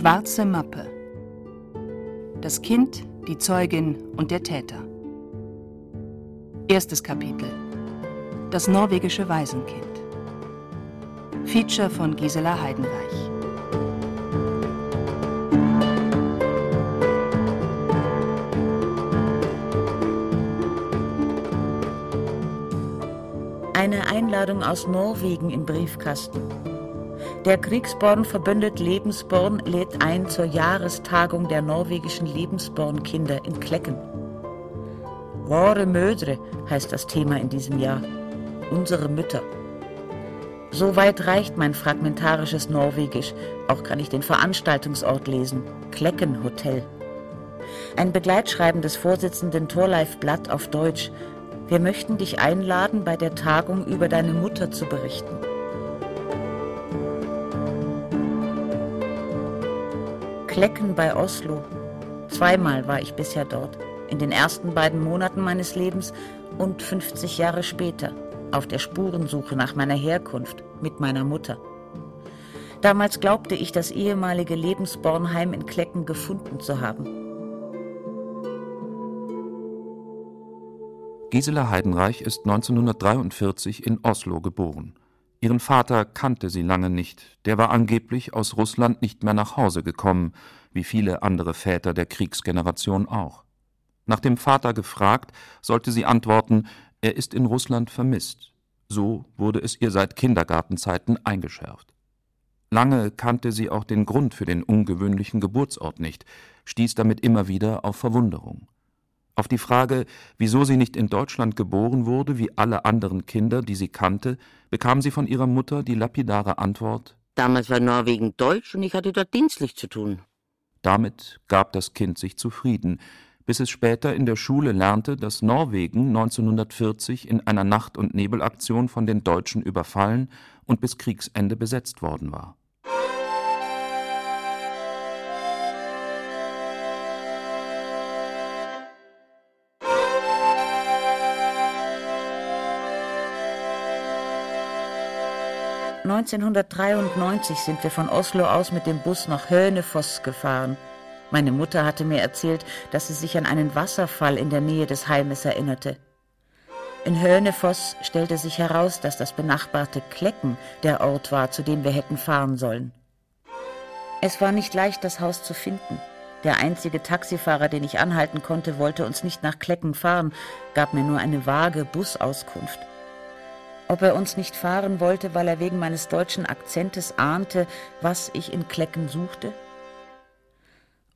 Schwarze Mappe. Das Kind, die Zeugin und der Täter. Erstes Kapitel. Das norwegische Waisenkind. Feature von Gisela Heidenreich. Eine Einladung aus Norwegen im Briefkasten. Der Kriegsborn-Verbündet Lebensborn lädt ein zur Jahrestagung der norwegischen Lebensborn-Kinder in Klecken. Våre Mödre heißt das Thema in diesem Jahr. Unsere Mütter. So weit reicht mein fragmentarisches Norwegisch. Auch kann ich den Veranstaltungsort lesen. Klecken Hotel. Ein Begleitschreiben des Vorsitzenden Torleif Blatt auf Deutsch. Wir möchten dich einladen, bei der Tagung über deine Mutter zu berichten. Klecken bei Oslo. Zweimal war ich bisher dort. In den ersten beiden Monaten meines Lebens und 50 Jahre später. Auf der Spurensuche nach meiner Herkunft mit meiner Mutter. Damals glaubte ich, das ehemalige Lebensbornheim in Klecken gefunden zu haben. Gisela Heidenreich ist 1943 in Oslo geboren. Ihren Vater kannte sie lange nicht, der war angeblich aus Russland nicht mehr nach Hause gekommen, wie viele andere Väter der Kriegsgeneration auch. Nach dem Vater gefragt, sollte sie antworten, er ist in Russland vermisst. So wurde es ihr seit Kindergartenzeiten eingeschärft. Lange kannte sie auch den Grund für den ungewöhnlichen Geburtsort nicht, stieß damit immer wieder auf Verwunderung. Auf die Frage, wieso sie nicht in Deutschland geboren wurde, wie alle anderen Kinder, die sie kannte, bekam sie von ihrer Mutter die lapidare Antwort Damals war Norwegen deutsch und ich hatte dort dienstlich zu tun. Damit gab das Kind sich zufrieden, bis es später in der Schule lernte, dass Norwegen 1940 in einer Nacht- und Nebelaktion von den Deutschen überfallen und bis Kriegsende besetzt worden war. ...1993 sind wir von Oslo aus mit dem Bus nach Hönefoss gefahren. Meine Mutter hatte mir erzählt, dass sie sich an einen Wasserfall in der Nähe des Heimes erinnerte. In Hönefoss stellte sich heraus, dass das benachbarte Klecken der Ort war, zu dem wir hätten fahren sollen. Es war nicht leicht, das Haus zu finden. Der einzige Taxifahrer, den ich anhalten konnte, wollte uns nicht nach Klecken fahren, gab mir nur eine vage Busauskunft. Ob er uns nicht fahren wollte, weil er wegen meines deutschen Akzentes ahnte, was ich in Klecken suchte?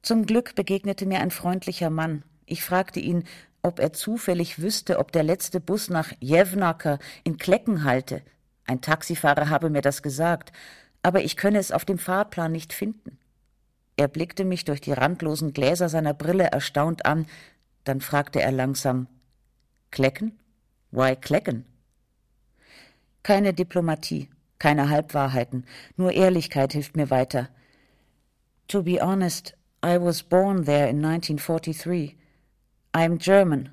Zum Glück begegnete mir ein freundlicher Mann. Ich fragte ihn, ob er zufällig wüsste, ob der letzte Bus nach Jevnaker in Klecken halte. Ein Taxifahrer habe mir das gesagt, aber ich könne es auf dem Fahrplan nicht finden. Er blickte mich durch die randlosen Gläser seiner Brille erstaunt an, dann fragte er langsam Klecken? Why Klecken? Keine Diplomatie, keine Halbwahrheiten, nur Ehrlichkeit hilft mir weiter. To be honest, I was born there in 1943. I'm German.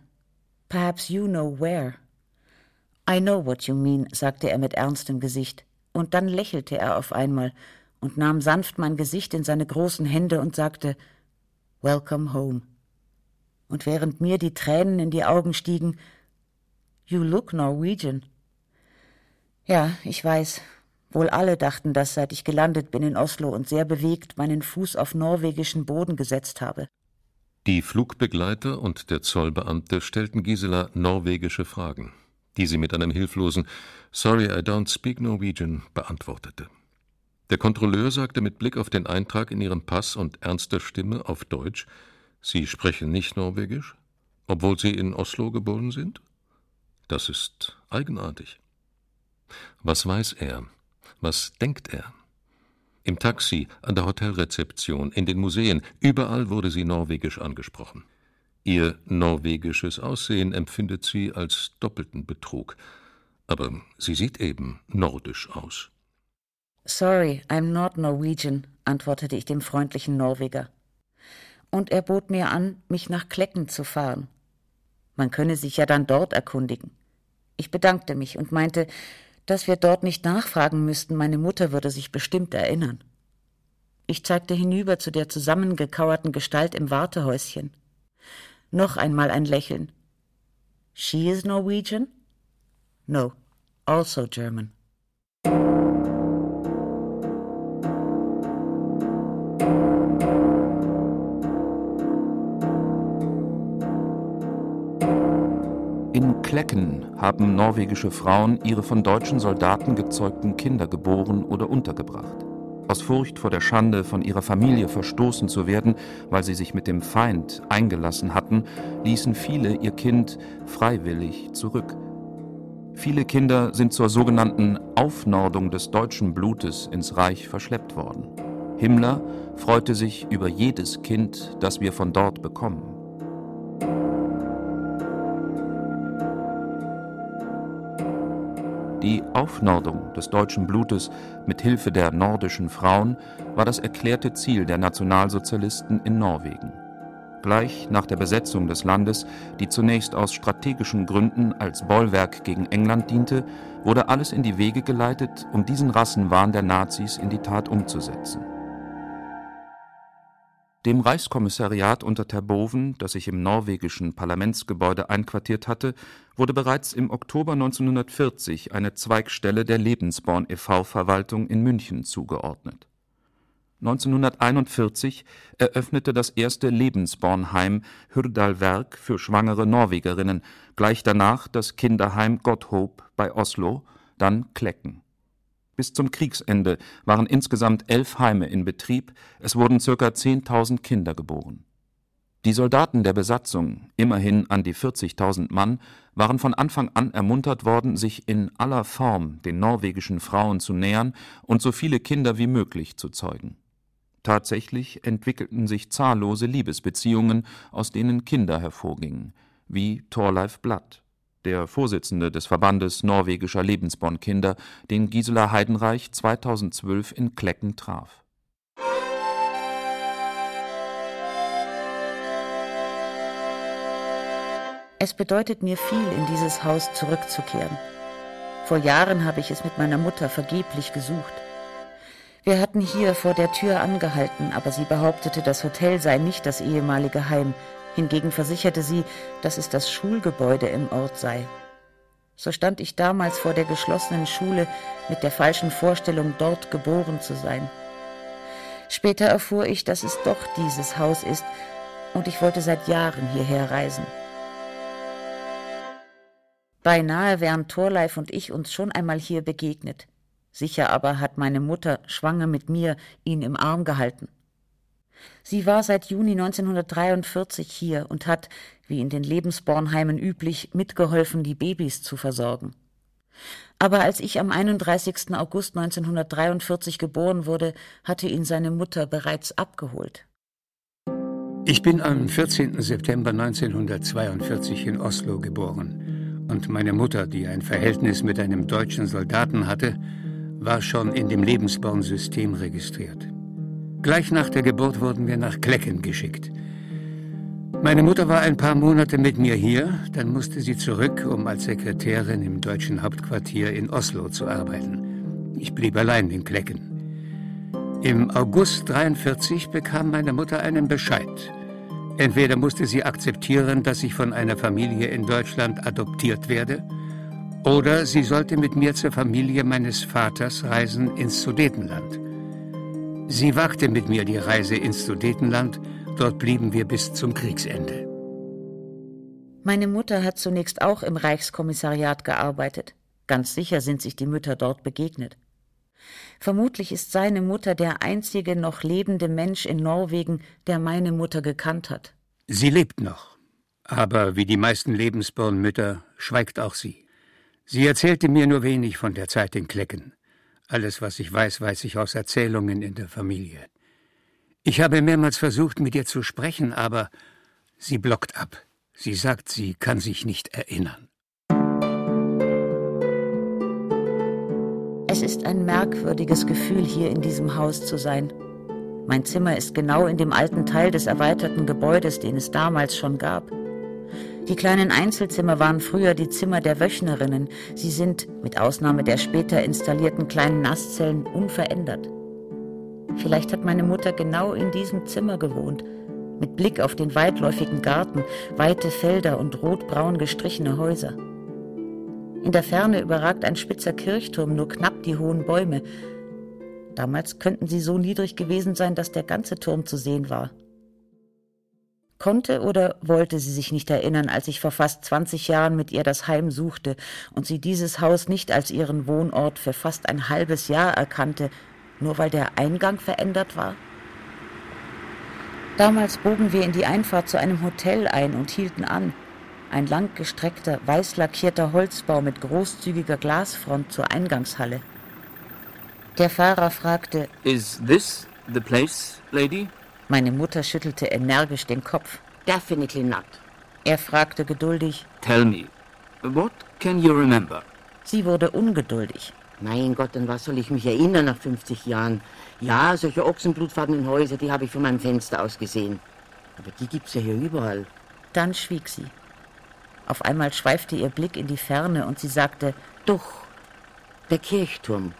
Perhaps you know where. I know what you mean, sagte er mit ernstem Gesicht, und dann lächelte er auf einmal und nahm sanft mein Gesicht in seine großen Hände und sagte Welcome home. Und während mir die Tränen in die Augen stiegen, You look Norwegian. Ja, ich weiß. Wohl alle dachten das, seit ich gelandet bin in Oslo und sehr bewegt meinen Fuß auf norwegischen Boden gesetzt habe. Die Flugbegleiter und der Zollbeamte stellten Gisela norwegische Fragen, die sie mit einem hilflosen Sorry, I don't speak Norwegian beantwortete. Der Kontrolleur sagte mit Blick auf den Eintrag in ihrem Pass und ernster Stimme auf Deutsch Sie sprechen nicht Norwegisch, obwohl Sie in Oslo geboren sind? Das ist eigenartig. Was weiß er? Was denkt er? Im Taxi, an der Hotelrezeption, in den Museen, überall wurde sie norwegisch angesprochen. Ihr norwegisches Aussehen empfindet sie als doppelten Betrug. Aber sie sieht eben nordisch aus. Sorry, I'm not Norwegian, antwortete ich dem freundlichen Norweger. Und er bot mir an, mich nach Klecken zu fahren. Man könne sich ja dann dort erkundigen. Ich bedankte mich und meinte, dass wir dort nicht nachfragen müssten, meine Mutter würde sich bestimmt erinnern. Ich zeigte hinüber zu der zusammengekauerten Gestalt im Wartehäuschen. Noch einmal ein Lächeln. She is Norwegian? No, also German. Klecken haben norwegische Frauen ihre von deutschen Soldaten gezeugten Kinder geboren oder untergebracht. Aus Furcht vor der Schande, von ihrer Familie verstoßen zu werden, weil sie sich mit dem Feind eingelassen hatten, ließen viele ihr Kind freiwillig zurück. Viele Kinder sind zur sogenannten Aufnordung des deutschen Blutes ins Reich verschleppt worden. Himmler freute sich über jedes Kind, das wir von dort bekommen. Die Aufnordung des deutschen Blutes mit Hilfe der nordischen Frauen war das erklärte Ziel der Nationalsozialisten in Norwegen. Gleich nach der Besetzung des Landes, die zunächst aus strategischen Gründen als Bollwerk gegen England diente, wurde alles in die Wege geleitet, um diesen Rassenwahn der Nazis in die Tat umzusetzen. Dem Reichskommissariat unter Terboven, das sich im norwegischen Parlamentsgebäude einquartiert hatte, wurde bereits im Oktober 1940 eine Zweigstelle der Lebensborn e.V. Verwaltung in München zugeordnet. 1941 eröffnete das erste Lebensbornheim Hurdalverk für schwangere Norwegerinnen, gleich danach das Kinderheim Godthaab bei Oslo, dann Klecken bis zum Kriegsende waren insgesamt elf Heime in Betrieb, es wurden ca. 10.000 Kinder geboren. Die Soldaten der Besatzung, immerhin an die 40.000 Mann, waren von Anfang an ermuntert worden, sich in aller Form den norwegischen Frauen zu nähern und so viele Kinder wie möglich zu zeugen. Tatsächlich entwickelten sich zahllose Liebesbeziehungen, aus denen Kinder hervorgingen, wie Thorleif Blatt der Vorsitzende des Verbandes norwegischer Lebensbornkinder, den Gisela Heidenreich 2012 in Klecken traf. Es bedeutet mir viel, in dieses Haus zurückzukehren. Vor Jahren habe ich es mit meiner Mutter vergeblich gesucht. Wir hatten hier vor der Tür angehalten, aber sie behauptete, das Hotel sei nicht das ehemalige Heim, Hingegen versicherte sie, dass es das Schulgebäude im Ort sei. So stand ich damals vor der geschlossenen Schule mit der falschen Vorstellung, dort geboren zu sein. Später erfuhr ich, dass es doch dieses Haus ist, und ich wollte seit Jahren hierher reisen. Beinahe wären Thorleif und ich uns schon einmal hier begegnet. Sicher aber hat meine Mutter, schwanger mit mir, ihn im Arm gehalten. Sie war seit Juni 1943 hier und hat, wie in den Lebensbornheimen üblich, mitgeholfen, die Babys zu versorgen. Aber als ich am 31. August 1943 geboren wurde, hatte ihn seine Mutter bereits abgeholt. Ich bin am 14. September 1942 in Oslo geboren. Und meine Mutter, die ein Verhältnis mit einem deutschen Soldaten hatte, war schon in dem Lebensbornsystem registriert. Gleich nach der Geburt wurden wir nach Klecken geschickt. Meine Mutter war ein paar Monate mit mir hier, dann musste sie zurück, um als Sekretärin im deutschen Hauptquartier in Oslo zu arbeiten. Ich blieb allein in Klecken. Im August 43 bekam meine Mutter einen Bescheid. Entweder musste sie akzeptieren, dass ich von einer Familie in Deutschland adoptiert werde, oder sie sollte mit mir zur Familie meines Vaters reisen ins Sudetenland. Sie wagte mit mir die Reise ins Sudetenland, dort blieben wir bis zum Kriegsende. Meine Mutter hat zunächst auch im Reichskommissariat gearbeitet. Ganz sicher sind sich die Mütter dort begegnet. Vermutlich ist seine Mutter der einzige noch lebende Mensch in Norwegen, der meine Mutter gekannt hat. Sie lebt noch. Aber wie die meisten Lebensbornmütter schweigt auch sie. Sie erzählte mir nur wenig von der Zeit in Klecken. Alles, was ich weiß, weiß ich aus Erzählungen in der Familie. Ich habe mehrmals versucht, mit ihr zu sprechen, aber sie blockt ab. Sie sagt, sie kann sich nicht erinnern. Es ist ein merkwürdiges Gefühl, hier in diesem Haus zu sein. Mein Zimmer ist genau in dem alten Teil des erweiterten Gebäudes, den es damals schon gab. Die kleinen Einzelzimmer waren früher die Zimmer der Wöchnerinnen. Sie sind, mit Ausnahme der später installierten kleinen Nasszellen, unverändert. Vielleicht hat meine Mutter genau in diesem Zimmer gewohnt, mit Blick auf den weitläufigen Garten, weite Felder und rotbraun gestrichene Häuser. In der Ferne überragt ein spitzer Kirchturm nur knapp die hohen Bäume. Damals könnten sie so niedrig gewesen sein, dass der ganze Turm zu sehen war. Konnte oder wollte sie sich nicht erinnern, als ich vor fast 20 Jahren mit ihr das Heim suchte und sie dieses Haus nicht als ihren Wohnort für fast ein halbes Jahr erkannte, nur weil der Eingang verändert war? Damals bogen wir in die Einfahrt zu einem Hotel ein und hielten an. Ein langgestreckter, weiß lackierter Holzbau mit großzügiger Glasfront zur Eingangshalle. Der Fahrer fragte: Is this the place, lady? Meine Mutter schüttelte energisch den Kopf. Definitely not. Er fragte geduldig: Tell me, what can you remember? Sie wurde ungeduldig. Mein Gott, an was soll ich mich erinnern nach 50 Jahren? Ja, solche ochsenblutfarbenen Häuser, die habe ich von meinem Fenster aus gesehen. Aber die gibt's ja hier überall. Dann schwieg sie. Auf einmal schweifte ihr Blick in die Ferne und sie sagte, Doch, der Kirchturm.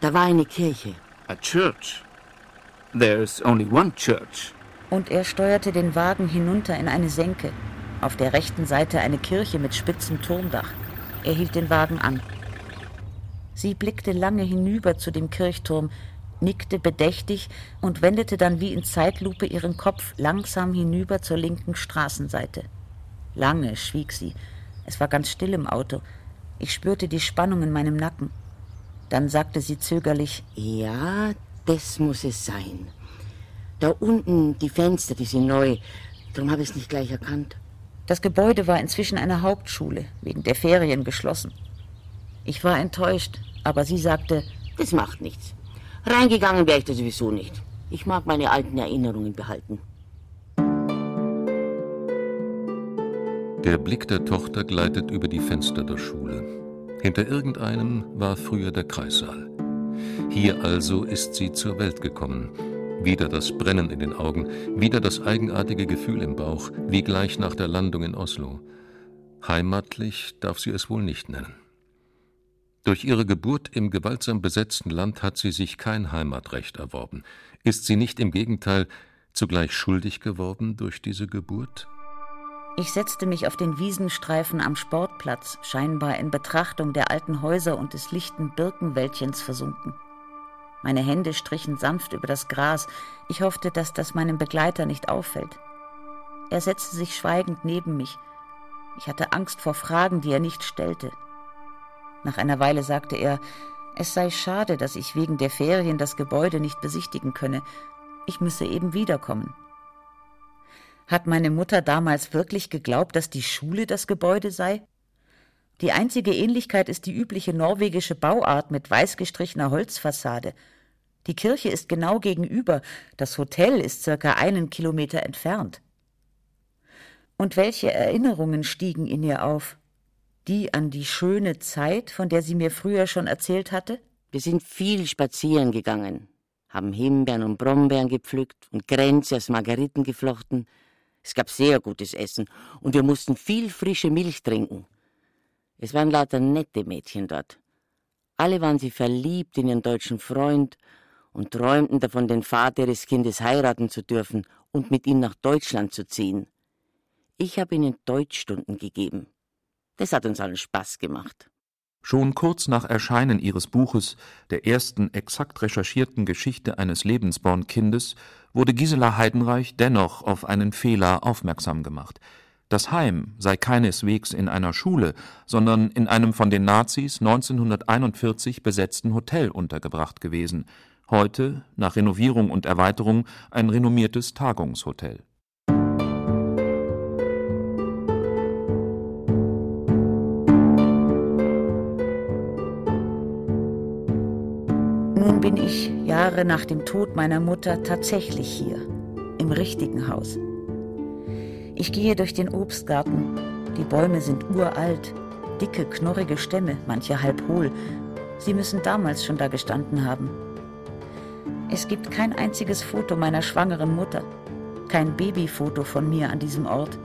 Da war eine Kirche. A church? There's only one church. Und er steuerte den Wagen hinunter in eine Senke. Auf der rechten Seite eine Kirche mit spitzem Turmdach. Er hielt den Wagen an. Sie blickte lange hinüber zu dem Kirchturm, nickte bedächtig und wendete dann wie in Zeitlupe ihren Kopf langsam hinüber zur linken Straßenseite. Lange schwieg sie. Es war ganz still im Auto. Ich spürte die Spannung in meinem Nacken. Dann sagte sie zögerlich Ja, das muss es sein. Da unten die Fenster, die sind neu. Darum habe ich es nicht gleich erkannt. Das Gebäude war inzwischen eine Hauptschule, wegen der Ferien geschlossen. Ich war enttäuscht, aber sie sagte, Das macht nichts. Reingegangen wäre ich da sowieso nicht. Ich mag meine alten Erinnerungen behalten. Der Blick der Tochter gleitet über die Fenster der Schule. Hinter irgendeinem war früher der Kreissaal. Hier also ist sie zur Welt gekommen. Wieder das Brennen in den Augen, wieder das eigenartige Gefühl im Bauch, wie gleich nach der Landung in Oslo. Heimatlich darf sie es wohl nicht nennen. Durch ihre Geburt im gewaltsam besetzten Land hat sie sich kein Heimatrecht erworben. Ist sie nicht im Gegenteil zugleich schuldig geworden durch diese Geburt? Ich setzte mich auf den Wiesenstreifen am Sportplatz, scheinbar in Betrachtung der alten Häuser und des lichten Birkenwäldchens versunken. Meine Hände strichen sanft über das Gras. Ich hoffte, dass das meinem Begleiter nicht auffällt. Er setzte sich schweigend neben mich. Ich hatte Angst vor Fragen, die er nicht stellte. Nach einer Weile sagte er, es sei schade, dass ich wegen der Ferien das Gebäude nicht besichtigen könne. Ich müsse eben wiederkommen. Hat meine Mutter damals wirklich geglaubt, dass die Schule das Gebäude sei? Die einzige Ähnlichkeit ist die übliche norwegische Bauart mit weiß gestrichener Holzfassade. Die Kirche ist genau gegenüber, das Hotel ist circa einen Kilometer entfernt. Und welche Erinnerungen stiegen in ihr auf? Die an die schöne Zeit, von der sie mir früher schon erzählt hatte? Wir sind viel spazieren gegangen, haben Himbeeren und Brombeeren gepflückt und Grenze aus Margeriten geflochten. Es gab sehr gutes Essen und wir mussten viel frische Milch trinken. Es waren lauter nette Mädchen dort. Alle waren sie verliebt in ihren deutschen Freund und träumten davon, den Vater ihres Kindes heiraten zu dürfen und mit ihm nach Deutschland zu ziehen. Ich habe ihnen Deutschstunden gegeben. Das hat uns allen Spaß gemacht. Schon kurz nach Erscheinen ihres Buches, der ersten exakt recherchierten Geschichte eines Lebensborn-Kindes, wurde Gisela Heidenreich dennoch auf einen Fehler aufmerksam gemacht. Das Heim sei keineswegs in einer Schule, sondern in einem von den Nazis 1941 besetzten Hotel untergebracht gewesen, heute, nach Renovierung und Erweiterung, ein renommiertes Tagungshotel. Dann bin ich Jahre nach dem Tod meiner Mutter tatsächlich hier, im richtigen Haus. Ich gehe durch den Obstgarten. Die Bäume sind uralt, dicke, knorrige Stämme, manche halb hohl. Sie müssen damals schon da gestanden haben. Es gibt kein einziges Foto meiner schwangeren Mutter, kein Babyfoto von mir an diesem Ort.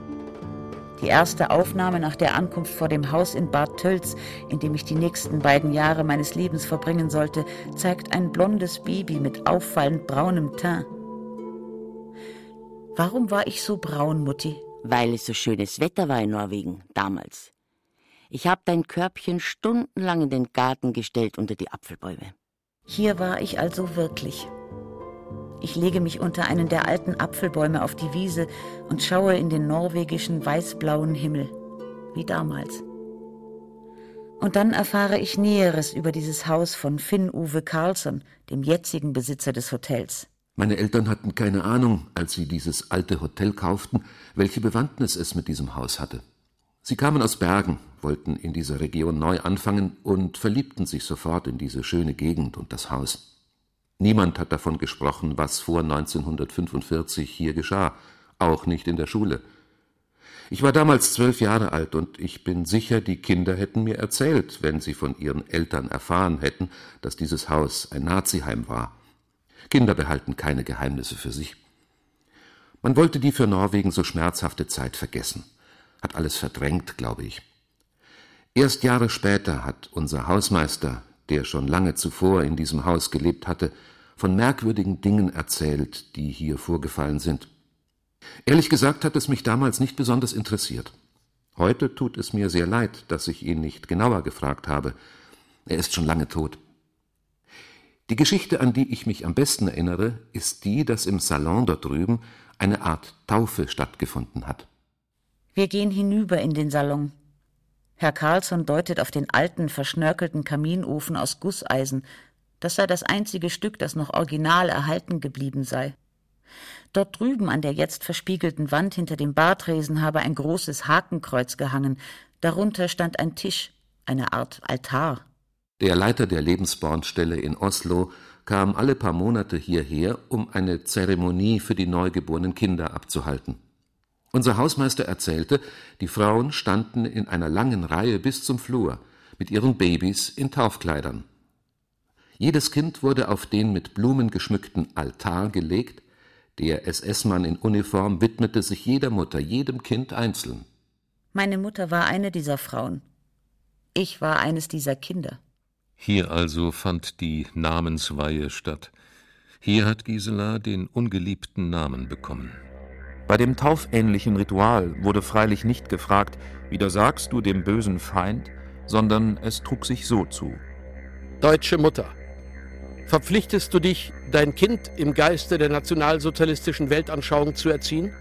Die erste Aufnahme nach der Ankunft vor dem Haus in Bad Tölz, in dem ich die nächsten beiden Jahre meines Lebens verbringen sollte, zeigt ein blondes Baby mit auffallend braunem Teint. Warum war ich so braun, Mutti? Weil es so schönes Wetter war in Norwegen damals. Ich habe dein Körbchen stundenlang in den Garten gestellt unter die Apfelbäume. Hier war ich also wirklich. Ich lege mich unter einen der alten Apfelbäume auf die Wiese und schaue in den norwegischen weißblauen Himmel, wie damals. Und dann erfahre ich Näheres über dieses Haus von Finn-Uwe Carlsson, dem jetzigen Besitzer des Hotels. Meine Eltern hatten keine Ahnung, als sie dieses alte Hotel kauften, welche Bewandtnis es mit diesem Haus hatte. Sie kamen aus Bergen, wollten in dieser Region neu anfangen und verliebten sich sofort in diese schöne Gegend und das Haus. Niemand hat davon gesprochen, was vor 1945 hier geschah, auch nicht in der Schule. Ich war damals zwölf Jahre alt und ich bin sicher, die Kinder hätten mir erzählt, wenn sie von ihren Eltern erfahren hätten, dass dieses Haus ein Naziheim war. Kinder behalten keine Geheimnisse für sich. Man wollte die für Norwegen so schmerzhafte Zeit vergessen, hat alles verdrängt, glaube ich. Erst Jahre später hat unser Hausmeister, der schon lange zuvor in diesem Haus gelebt hatte, von merkwürdigen Dingen erzählt, die hier vorgefallen sind. Ehrlich gesagt hat es mich damals nicht besonders interessiert. Heute tut es mir sehr leid, dass ich ihn nicht genauer gefragt habe. Er ist schon lange tot. Die Geschichte, an die ich mich am besten erinnere, ist die, dass im Salon dort drüben eine Art Taufe stattgefunden hat. Wir gehen hinüber in den Salon. Herr Carlsson deutet auf den alten, verschnörkelten Kaminofen aus Gusseisen. Das sei das einzige Stück, das noch original erhalten geblieben sei. Dort drüben an der jetzt verspiegelten Wand hinter dem Bartresen habe ein großes Hakenkreuz gehangen. Darunter stand ein Tisch, eine Art Altar. Der Leiter der Lebensbornstelle in Oslo kam alle paar Monate hierher, um eine Zeremonie für die neugeborenen Kinder abzuhalten. Unser Hausmeister erzählte, die Frauen standen in einer langen Reihe bis zum Flur mit ihren Babys in Taufkleidern. Jedes Kind wurde auf den mit Blumen geschmückten Altar gelegt, der SS-Mann in Uniform widmete sich jeder Mutter, jedem Kind einzeln. Meine Mutter war eine dieser Frauen. Ich war eines dieser Kinder. Hier also fand die Namensweihe statt. Hier hat Gisela den ungeliebten Namen bekommen. Bei dem taufähnlichen Ritual wurde freilich nicht gefragt, widersagst du dem bösen Feind, sondern es trug sich so zu. Deutsche Mutter, verpflichtest du dich, dein Kind im Geiste der nationalsozialistischen Weltanschauung zu erziehen?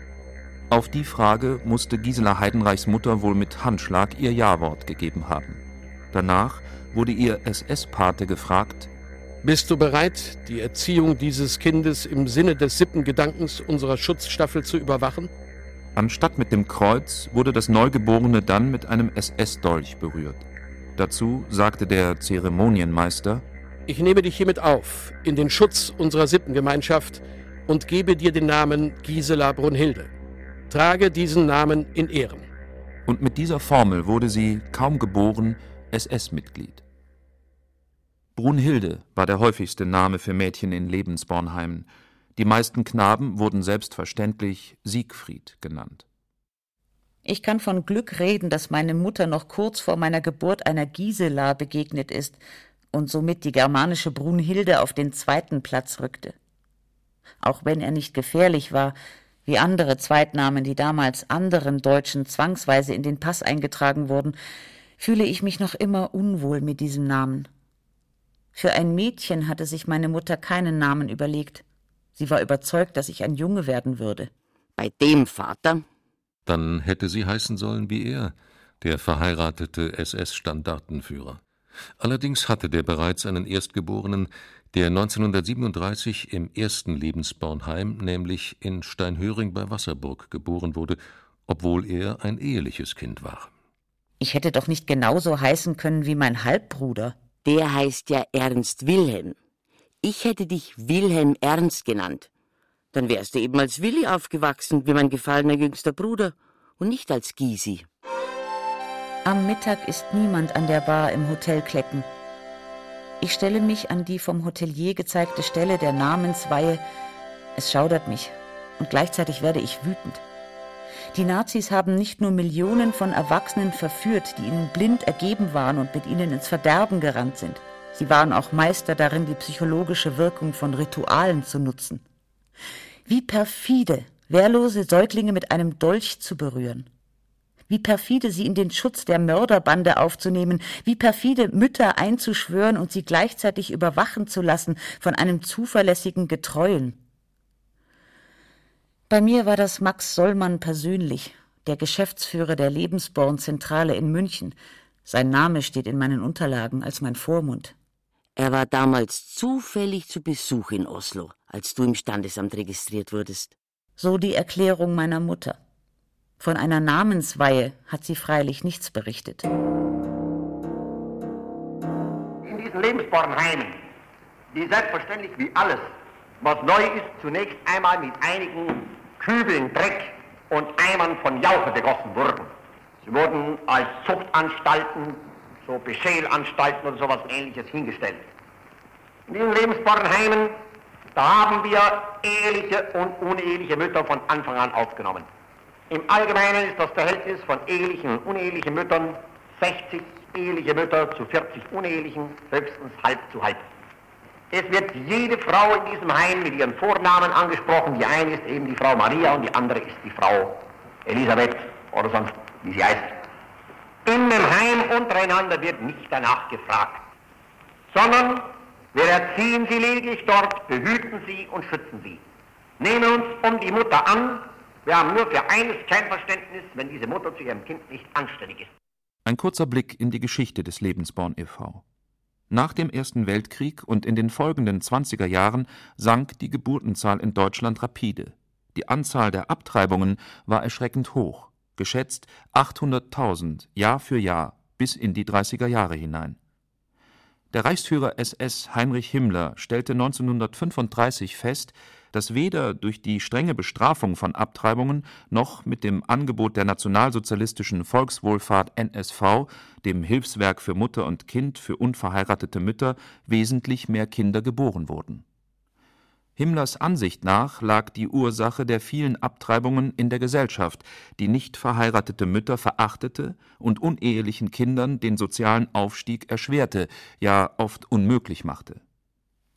Auf die Frage musste Gisela Heidenreichs Mutter wohl mit Handschlag ihr Ja-Wort gegeben haben. Danach wurde ihr SS-Pate gefragt, bist du bereit, die Erziehung dieses Kindes im Sinne des Sippengedankens unserer Schutzstaffel zu überwachen? Anstatt mit dem Kreuz wurde das Neugeborene dann mit einem SS-Dolch berührt. Dazu sagte der Zeremonienmeister: Ich nehme dich hiermit auf, in den Schutz unserer Sippengemeinschaft und gebe dir den Namen Gisela Brunhilde. Trage diesen Namen in Ehren. Und mit dieser Formel wurde sie, kaum geboren, SS-Mitglied. Brunhilde war der häufigste Name für Mädchen in Lebensbornheimen. Die meisten Knaben wurden selbstverständlich Siegfried genannt. Ich kann von Glück reden, dass meine Mutter noch kurz vor meiner Geburt einer Gisela begegnet ist und somit die germanische Brunhilde auf den zweiten Platz rückte. Auch wenn er nicht gefährlich war, wie andere Zweitnamen, die damals anderen Deutschen zwangsweise in den Pass eingetragen wurden, fühle ich mich noch immer unwohl mit diesem Namen. Für ein Mädchen hatte sich meine Mutter keinen Namen überlegt. Sie war überzeugt, dass ich ein Junge werden würde. Bei dem Vater? Dann hätte sie heißen sollen wie er, der verheiratete SS-Standartenführer. Allerdings hatte der bereits einen Erstgeborenen, der 1937 im ersten Lebensbornheim, nämlich in Steinhöring bei Wasserburg, geboren wurde, obwohl er ein eheliches Kind war. Ich hätte doch nicht genauso heißen können wie mein Halbbruder. Der heißt ja Ernst Wilhelm. Ich hätte dich Wilhelm Ernst genannt. Dann wärst du eben als Willi aufgewachsen, wie mein gefallener jüngster Bruder, und nicht als Gysi. Am Mittag ist niemand an der Bar im Hotel Klecken. Ich stelle mich an die vom Hotelier gezeigte Stelle der Namensweihe. Es schaudert mich und gleichzeitig werde ich wütend. Die Nazis haben nicht nur Millionen von Erwachsenen verführt, die ihnen blind ergeben waren und mit ihnen ins Verderben gerannt sind. Sie waren auch Meister darin, die psychologische Wirkung von Ritualen zu nutzen. Wie perfide, wehrlose Säuglinge mit einem Dolch zu berühren. Wie perfide sie in den Schutz der Mörderbande aufzunehmen, wie perfide Mütter einzuschwören und sie gleichzeitig überwachen zu lassen von einem zuverlässigen Getreuen. Bei mir war das Max Sollmann persönlich, der Geschäftsführer der Lebensborn-Zentrale in München. Sein Name steht in meinen Unterlagen als mein Vormund. Er war damals zufällig zu Besuch in Oslo, als du im Standesamt registriert wurdest. So die Erklärung meiner Mutter. Von einer Namensweihe hat sie freilich nichts berichtet. In diesen Lebensbornheimen, die selbstverständlich wie alles, was neu ist, zunächst einmal mit einigen Kübeln Dreck und Eimern von Jauche begossen wurden. Sie wurden als Zuchtanstalten, so Beschälanstalten oder sowas ähnliches hingestellt. In diesen Lebensbornheimen, da haben wir eheliche und uneheliche Mütter von Anfang an aufgenommen. Im Allgemeinen ist das Verhältnis von ehelichen und unehelichen Müttern 60 eheliche Mütter zu 40 unehelichen, höchstens halb zu halb. Es wird jede Frau in diesem Heim mit ihren Vornamen angesprochen. Die eine ist eben die Frau Maria und die andere ist die Frau Elisabeth oder sonst wie sie heißt. In dem Heim untereinander wird nicht danach gefragt, sondern wir erziehen sie lediglich dort, behüten sie und schützen sie. Nehmen uns um die Mutter an. Wir haben nur für eines kein Verständnis, wenn diese Mutter zu ihrem Kind nicht anständig ist. Ein kurzer Blick in die Geschichte des Lebensborn e.V. Nach dem Ersten Weltkrieg und in den folgenden 20er Jahren sank die Geburtenzahl in Deutschland rapide. Die Anzahl der Abtreibungen war erschreckend hoch, geschätzt 800.000 Jahr für Jahr bis in die 30er Jahre hinein. Der Reichsführer SS Heinrich Himmler stellte 1935 fest, dass weder durch die strenge Bestrafung von Abtreibungen noch mit dem Angebot der nationalsozialistischen Volkswohlfahrt NSV, dem Hilfswerk für Mutter und Kind für unverheiratete Mütter, wesentlich mehr Kinder geboren wurden. Himmlers Ansicht nach lag die Ursache der vielen Abtreibungen in der Gesellschaft, die nicht verheiratete Mütter verachtete und unehelichen Kindern den sozialen Aufstieg erschwerte, ja oft unmöglich machte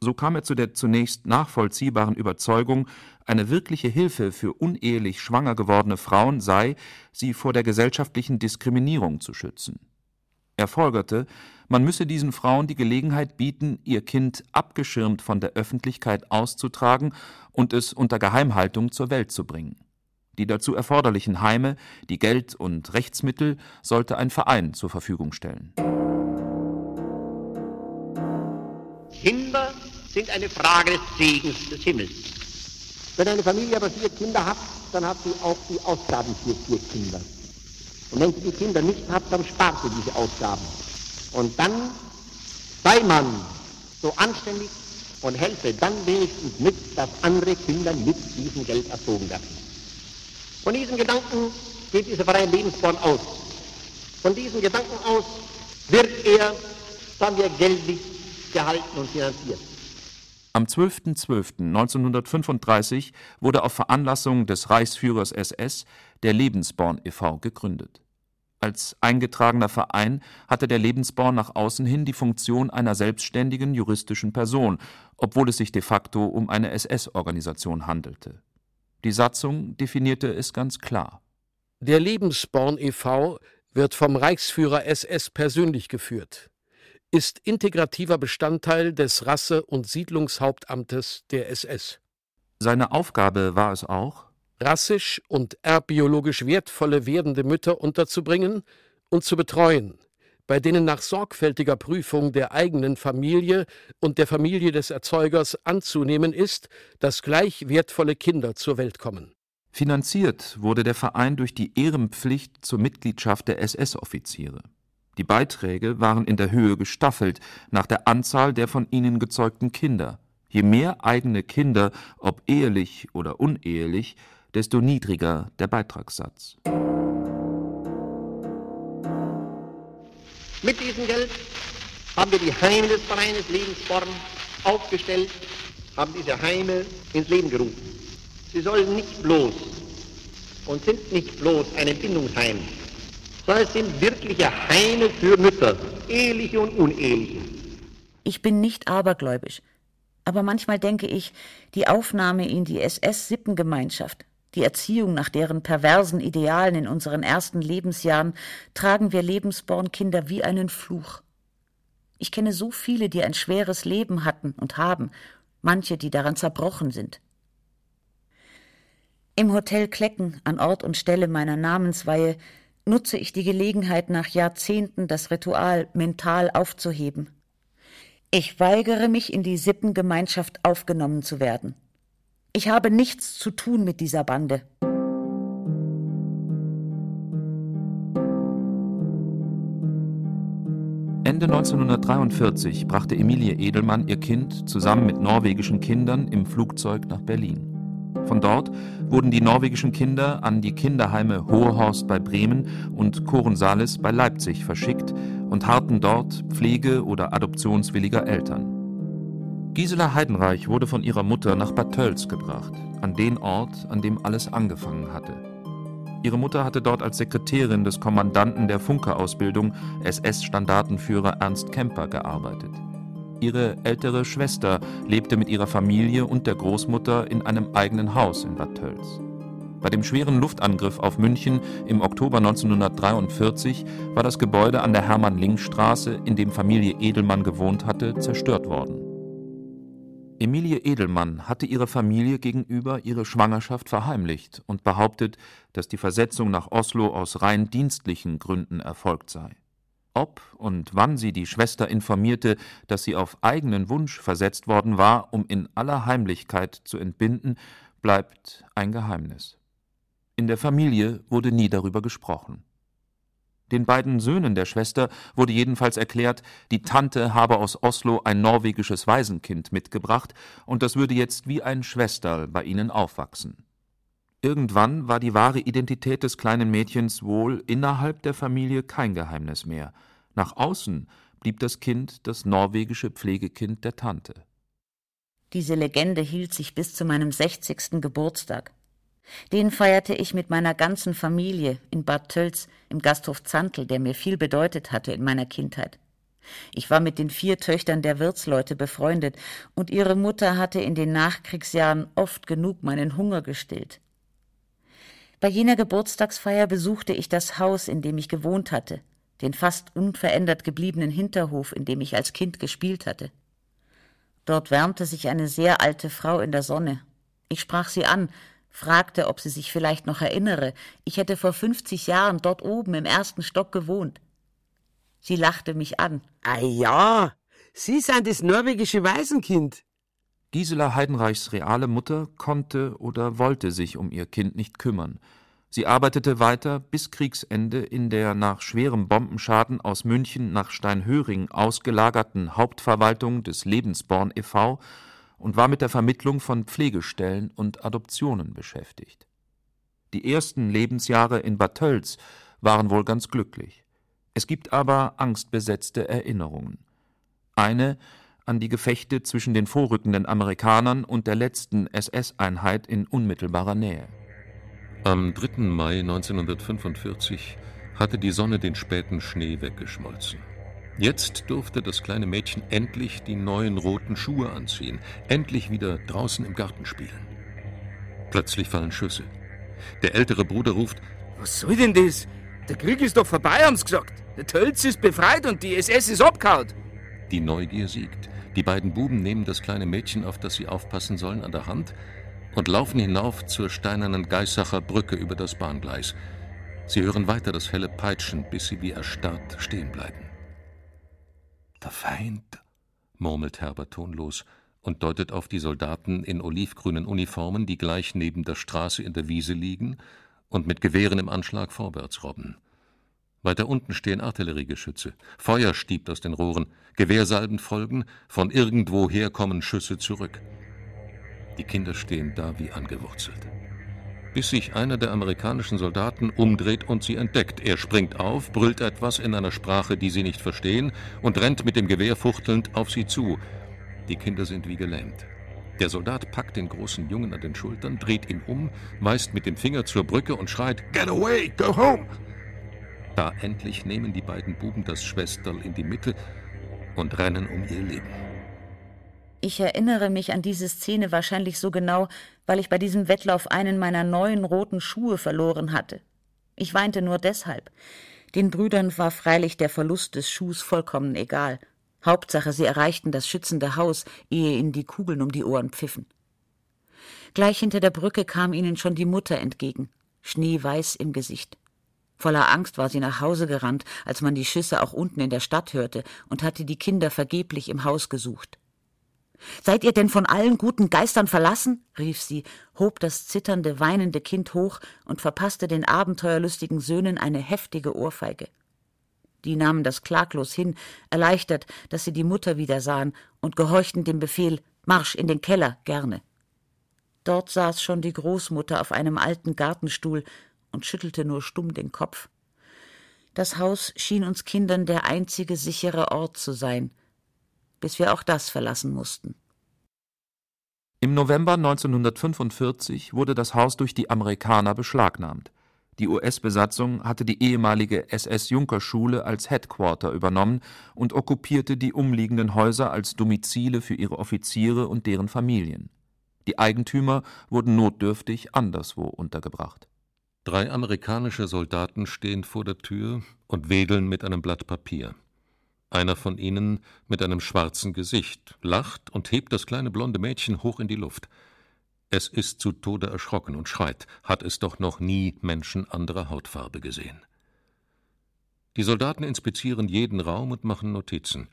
so kam er zu der zunächst nachvollziehbaren Überzeugung, eine wirkliche Hilfe für unehelich schwanger gewordene Frauen sei, sie vor der gesellschaftlichen Diskriminierung zu schützen. Er folgerte, man müsse diesen Frauen die Gelegenheit bieten, ihr Kind abgeschirmt von der Öffentlichkeit auszutragen und es unter Geheimhaltung zur Welt zu bringen. Die dazu erforderlichen Heime, die Geld und Rechtsmittel sollte ein Verein zur Verfügung stellen. Kinder sind eine Frage des Segens des Himmels. Wenn eine Familie aber vier Kinder hat, dann hat sie auch die Ausgaben für vier Kinder. Und wenn sie die Kinder nicht hat, dann spart sie diese Ausgaben. Und dann sei man so anständig und helfe dann wenigstens mit, dass andere Kinder mit diesem Geld erzogen werden. Von diesem Gedanken geht dieser Verein Lebensborn aus. Von diesem Gedanken aus wird er, sagen wir, geldlich gehalten und finanziert. Am 12.12.1935 wurde auf Veranlassung des Reichsführers SS der Lebensborn e.V. gegründet. Als eingetragener Verein hatte der Lebensborn nach außen hin die Funktion einer selbstständigen juristischen Person, obwohl es sich de facto um eine SS-Organisation handelte. Die Satzung definierte es ganz klar. Der Lebensborn e.V. wird vom Reichsführer SS persönlich geführt ist integrativer Bestandteil des Rasse- und Siedlungshauptamtes der SS. Seine Aufgabe war es auch, rassisch und erbbiologisch wertvolle werdende Mütter unterzubringen und zu betreuen, bei denen nach sorgfältiger Prüfung der eigenen Familie und der Familie des Erzeugers anzunehmen ist, dass gleich wertvolle Kinder zur Welt kommen. Finanziert wurde der Verein durch die Ehrenpflicht zur Mitgliedschaft der SS-Offiziere. Die Beiträge waren in der Höhe gestaffelt nach der Anzahl der von ihnen gezeugten Kinder, Je mehr eigene Kinder, ob ehelich oder unehelich, desto niedriger der Beitragssatz. Mit diesem Geld haben wir die Heime des Vereines Lebensborn aufgestellt, haben diese Heime ins Leben gerufen. Sie sollen nicht bloß und sind nicht bloß ein Entbindungsheim, sondern es sind wirkliche Heime für Mütter, eheliche und uneheliche. Ich bin nicht abergläubisch, aber manchmal denke ich, die Aufnahme in die SS-Sippengemeinschaft, die Erziehung nach deren perversen Idealen in unseren ersten Lebensjahren, tragen wir Lebensbornkinder wie einen Fluch. Ich kenne so viele, die ein schweres Leben hatten und haben, manche, die daran zerbrochen sind. Im Hotel Klecken, an Ort und Stelle meiner Namensweihe, nutze ich die Gelegenheit, nach Jahrzehnten das Ritual mental aufzuheben. Ich weigere mich, in die Sippengemeinschaft aufgenommen zu werden. Ich habe nichts zu tun mit dieser Bande. Ende 1943 brachte Emilie Edelmann ihr Kind zusammen mit norwegischen Kindern im Flugzeug nach Berlin. Von dort wurden die norwegischen Kinder an die Kinderheime Hohehorst bei Bremen und Korensalis bei Leipzig verschickt und harrten dort pflege- oder adoptionswilliger Eltern. Gisela Heidenreich wurde von ihrer Mutter nach Bad Tölz gebracht, an den Ort, an dem alles angefangen hatte. Ihre Mutter hatte dort als Sekretärin des Kommandanten der Funkerausbildung, SS-Standartenführer Ernst Kemper, gearbeitet. Ihre ältere Schwester lebte mit ihrer Familie und der Großmutter in einem eigenen Haus in Bad Tölz. Bei dem schweren Luftangriff auf München im Oktober 1943 war das Gebäude an der Hermann-Link-Straße, in dem Familie Edelmann gewohnt hatte, zerstört worden. Emilie Edelmann hatte ihrer Familie gegenüber ihre Schwangerschaft verheimlicht und behauptet, dass die Versetzung nach Oslo aus rein dienstlichen Gründen erfolgt sei. Ob und wann sie die Schwester informierte, dass sie auf eigenen Wunsch versetzt worden war, um in aller Heimlichkeit zu entbinden, bleibt ein Geheimnis. In der Familie wurde nie darüber gesprochen. Den beiden Söhnen der Schwester wurde jedenfalls erklärt, die Tante habe aus Oslo ein norwegisches Waisenkind mitgebracht, und das würde jetzt wie ein Schwesterl bei ihnen aufwachsen. Irgendwann war die wahre Identität des kleinen Mädchens wohl innerhalb der Familie kein Geheimnis mehr. Nach außen blieb das Kind das norwegische Pflegekind der Tante. Diese Legende hielt sich bis zu meinem sechzigsten Geburtstag. Den feierte ich mit meiner ganzen Familie in Bad Tölz im Gasthof Zantl, der mir viel bedeutet hatte in meiner Kindheit. Ich war mit den vier Töchtern der Wirtsleute befreundet, und ihre Mutter hatte in den Nachkriegsjahren oft genug meinen Hunger gestillt. Bei jener Geburtstagsfeier besuchte ich das Haus, in dem ich gewohnt hatte, den fast unverändert gebliebenen Hinterhof, in dem ich als Kind gespielt hatte. Dort wärmte sich eine sehr alte Frau in der Sonne. Ich sprach sie an, fragte, ob sie sich vielleicht noch erinnere, ich hätte vor fünfzig Jahren dort oben im ersten Stock gewohnt. Sie lachte mich an. Ah ja, Sie sind das norwegische Waisenkind. Gisela Heidenreichs reale Mutter konnte oder wollte sich um ihr Kind nicht kümmern. Sie arbeitete weiter bis Kriegsende in der nach schwerem Bombenschaden aus München nach Steinhöring ausgelagerten Hauptverwaltung des Lebensborn e.V und war mit der Vermittlung von Pflegestellen und Adoptionen beschäftigt. Die ersten Lebensjahre in Bad Tölz waren wohl ganz glücklich. Es gibt aber angstbesetzte Erinnerungen. Eine an die Gefechte zwischen den vorrückenden Amerikanern und der letzten SS-Einheit in unmittelbarer Nähe. Am 3. Mai 1945 hatte die Sonne den späten Schnee weggeschmolzen. Jetzt durfte das kleine Mädchen endlich die neuen roten Schuhe anziehen, endlich wieder draußen im Garten spielen. Plötzlich fallen Schüsse. Der ältere Bruder ruft: Was soll denn das? Der Krieg ist doch vorbei, haben's gesagt. Der Tölz ist befreit und die SS ist abgehauen. Die Neugier siegt. Die beiden Buben nehmen das kleine Mädchen, auf das sie aufpassen sollen, an der Hand und laufen hinauf zur steinernen Geissacher Brücke über das Bahngleis. Sie hören weiter das helle Peitschen, bis sie wie erstarrt stehen bleiben. Der Feind, murmelt Herbert tonlos und deutet auf die Soldaten in olivgrünen Uniformen, die gleich neben der Straße in der Wiese liegen und mit Gewehren im Anschlag vorwärts robben. Weiter unten stehen Artilleriegeschütze. Feuer stiebt aus den Rohren. Gewehrsalben folgen. Von irgendwoher kommen Schüsse zurück. Die Kinder stehen da wie angewurzelt. Bis sich einer der amerikanischen Soldaten umdreht und sie entdeckt. Er springt auf, brüllt etwas in einer Sprache, die sie nicht verstehen, und rennt mit dem Gewehr fuchtelnd auf sie zu. Die Kinder sind wie gelähmt. Der Soldat packt den großen Jungen an den Schultern, dreht ihn um, weist mit dem Finger zur Brücke und schreit: Get away, go home! Da endlich nehmen die beiden Buben das Schwesterl in die Mitte und rennen um ihr Leben. Ich erinnere mich an diese Szene wahrscheinlich so genau, weil ich bei diesem Wettlauf einen meiner neuen roten Schuhe verloren hatte. Ich weinte nur deshalb. Den Brüdern war freilich der Verlust des Schuhs vollkommen egal. Hauptsache, sie erreichten das schützende Haus, ehe ihnen die Kugeln um die Ohren pfiffen. Gleich hinter der Brücke kam ihnen schon die Mutter entgegen, schneeweiß im Gesicht. Voller Angst war sie nach Hause gerannt, als man die Schüsse auch unten in der Stadt hörte, und hatte die Kinder vergeblich im Haus gesucht. Seid ihr denn von allen guten Geistern verlassen? rief sie, hob das zitternde, weinende Kind hoch und verpasste den abenteuerlustigen Söhnen eine heftige Ohrfeige. Die nahmen das klaglos hin, erleichtert, dass sie die Mutter wieder sahen, und gehorchten dem Befehl Marsch in den Keller gerne. Dort saß schon die Großmutter auf einem alten Gartenstuhl und schüttelte nur stumm den Kopf. Das Haus schien uns Kindern der einzige sichere Ort zu sein, bis wir auch das verlassen mussten. Im November 1945 wurde das Haus durch die Amerikaner beschlagnahmt. Die US-Besatzung hatte die ehemalige SS-Junkerschule als Headquarter übernommen und okkupierte die umliegenden Häuser als Domizile für ihre Offiziere und deren Familien. Die Eigentümer wurden notdürftig anderswo untergebracht. Drei amerikanische Soldaten stehen vor der Tür und wedeln mit einem Blatt Papier. Einer von ihnen mit einem schwarzen Gesicht lacht und hebt das kleine blonde Mädchen hoch in die Luft. Es ist zu Tode erschrocken und schreit, hat es doch noch nie Menschen anderer Hautfarbe gesehen. Die Soldaten inspizieren jeden Raum und machen Notizen.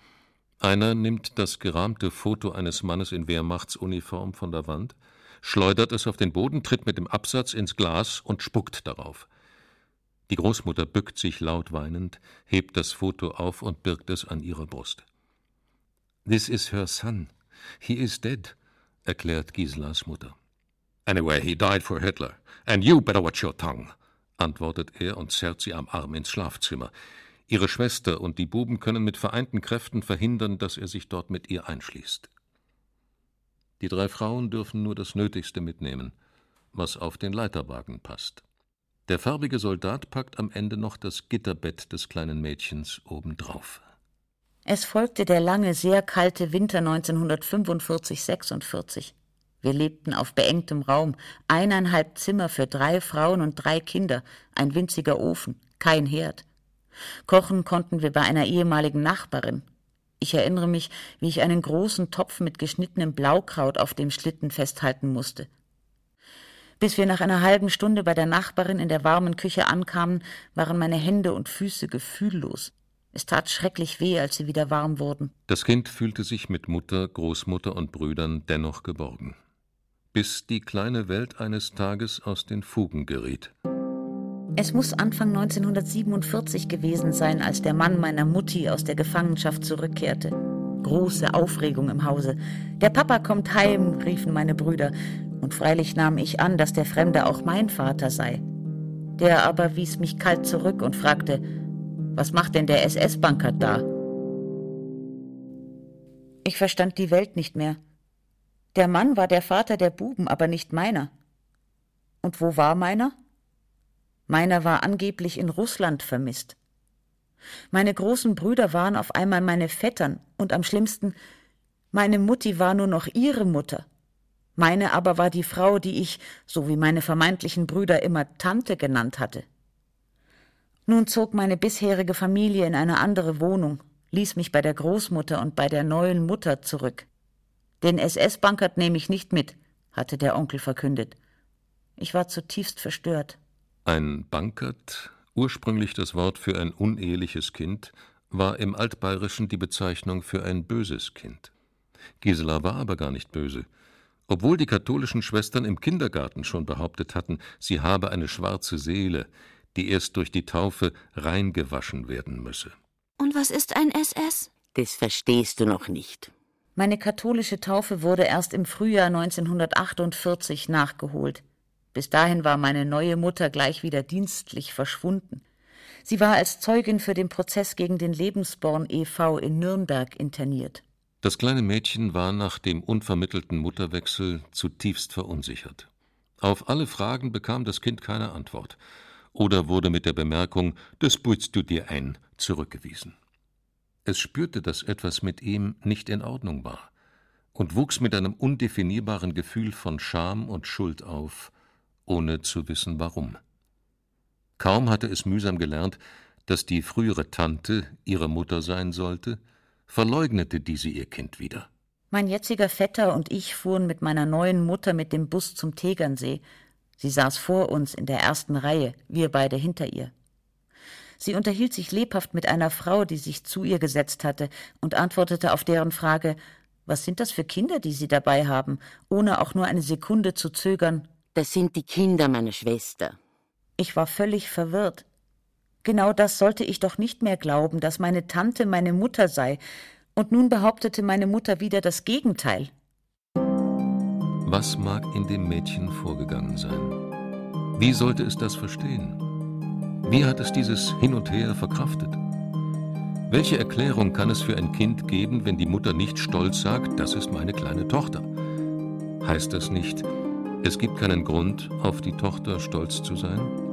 Einer nimmt das gerahmte Foto eines Mannes in Wehrmachtsuniform von der Wand, schleudert es auf den Boden, tritt mit dem Absatz ins Glas und spuckt darauf. Die Großmutter bückt sich laut weinend, hebt das Foto auf und birgt es an ihrer Brust. This is her son. He is dead, erklärt Giselas Mutter. Anyway, he died for Hitler. And you better watch your tongue, antwortet er und zerrt sie am Arm ins Schlafzimmer. Ihre Schwester und die Buben können mit vereinten Kräften verhindern, dass er sich dort mit ihr einschließt. Die drei Frauen dürfen nur das Nötigste mitnehmen, was auf den Leiterwagen passt. Der farbige Soldat packt am Ende noch das Gitterbett des kleinen Mädchens obendrauf. Es folgte der lange, sehr kalte Winter 1945-46. Wir lebten auf beengtem Raum, eineinhalb Zimmer für drei Frauen und drei Kinder, ein winziger Ofen, kein Herd. Kochen konnten wir bei einer ehemaligen Nachbarin. Ich erinnere mich, wie ich einen großen Topf mit geschnittenem Blaukraut auf dem Schlitten festhalten musste. Bis wir nach einer halben Stunde bei der Nachbarin in der warmen Küche ankamen, waren meine Hände und Füße gefühllos. Es tat schrecklich weh, als sie wieder warm wurden. Das Kind fühlte sich mit Mutter, Großmutter und Brüdern dennoch geborgen. Bis die kleine Welt eines Tages aus den Fugen geriet. Es muss Anfang 1947 gewesen sein, als der Mann meiner Mutti aus der Gefangenschaft zurückkehrte. Große Aufregung im Hause. Der Papa kommt heim, riefen meine Brüder, und freilich nahm ich an, dass der Fremde auch mein Vater sei. Der aber wies mich kalt zurück und fragte, was macht denn der SS-Bankert da? Ich verstand die Welt nicht mehr. Der Mann war der Vater der Buben, aber nicht meiner. Und wo war meiner? Meiner war angeblich in Russland vermisst. Meine großen Brüder waren auf einmal meine Vettern und am schlimmsten, meine Mutti war nur noch ihre Mutter. Meine aber war die Frau, die ich, so wie meine vermeintlichen Brüder immer Tante genannt hatte. Nun zog meine bisherige Familie in eine andere Wohnung, ließ mich bei der Großmutter und bei der neuen Mutter zurück. Den SS-Bankert nehme ich nicht mit, hatte der Onkel verkündet. Ich war zutiefst verstört. Ein Bankert, ursprünglich das Wort für ein uneheliches Kind, war im Altbayerischen die Bezeichnung für ein böses Kind. Gisela war aber gar nicht böse. Obwohl die katholischen Schwestern im Kindergarten schon behauptet hatten, sie habe eine schwarze Seele, die erst durch die Taufe reingewaschen werden müsse. Und was ist ein SS? Das verstehst du noch nicht. Meine katholische Taufe wurde erst im Frühjahr 1948 nachgeholt. Bis dahin war meine neue Mutter gleich wieder dienstlich verschwunden. Sie war als Zeugin für den Prozess gegen den Lebensborn e.V. in Nürnberg interniert. Das kleine Mädchen war nach dem unvermittelten Mutterwechsel zutiefst verunsichert. Auf alle Fragen bekam das Kind keine Antwort oder wurde mit der Bemerkung, das putzt du dir ein, zurückgewiesen. Es spürte, dass etwas mit ihm nicht in Ordnung war und wuchs mit einem undefinierbaren Gefühl von Scham und Schuld auf, ohne zu wissen warum. Kaum hatte es mühsam gelernt, dass die frühere Tante ihre Mutter sein sollte, verleugnete diese ihr Kind wieder. Mein jetziger Vetter und ich fuhren mit meiner neuen Mutter mit dem Bus zum Tegernsee. Sie saß vor uns in der ersten Reihe, wir beide hinter ihr. Sie unterhielt sich lebhaft mit einer Frau, die sich zu ihr gesetzt hatte, und antwortete auf deren Frage Was sind das für Kinder, die Sie dabei haben, ohne auch nur eine Sekunde zu zögern. Das sind die Kinder meiner Schwester. Ich war völlig verwirrt. Genau das sollte ich doch nicht mehr glauben, dass meine Tante meine Mutter sei, und nun behauptete meine Mutter wieder das Gegenteil. Was mag in dem Mädchen vorgegangen sein? Wie sollte es das verstehen? Wie hat es dieses Hin und Her verkraftet? Welche Erklärung kann es für ein Kind geben, wenn die Mutter nicht stolz sagt, das ist meine kleine Tochter? Heißt das nicht, es gibt keinen Grund, auf die Tochter stolz zu sein?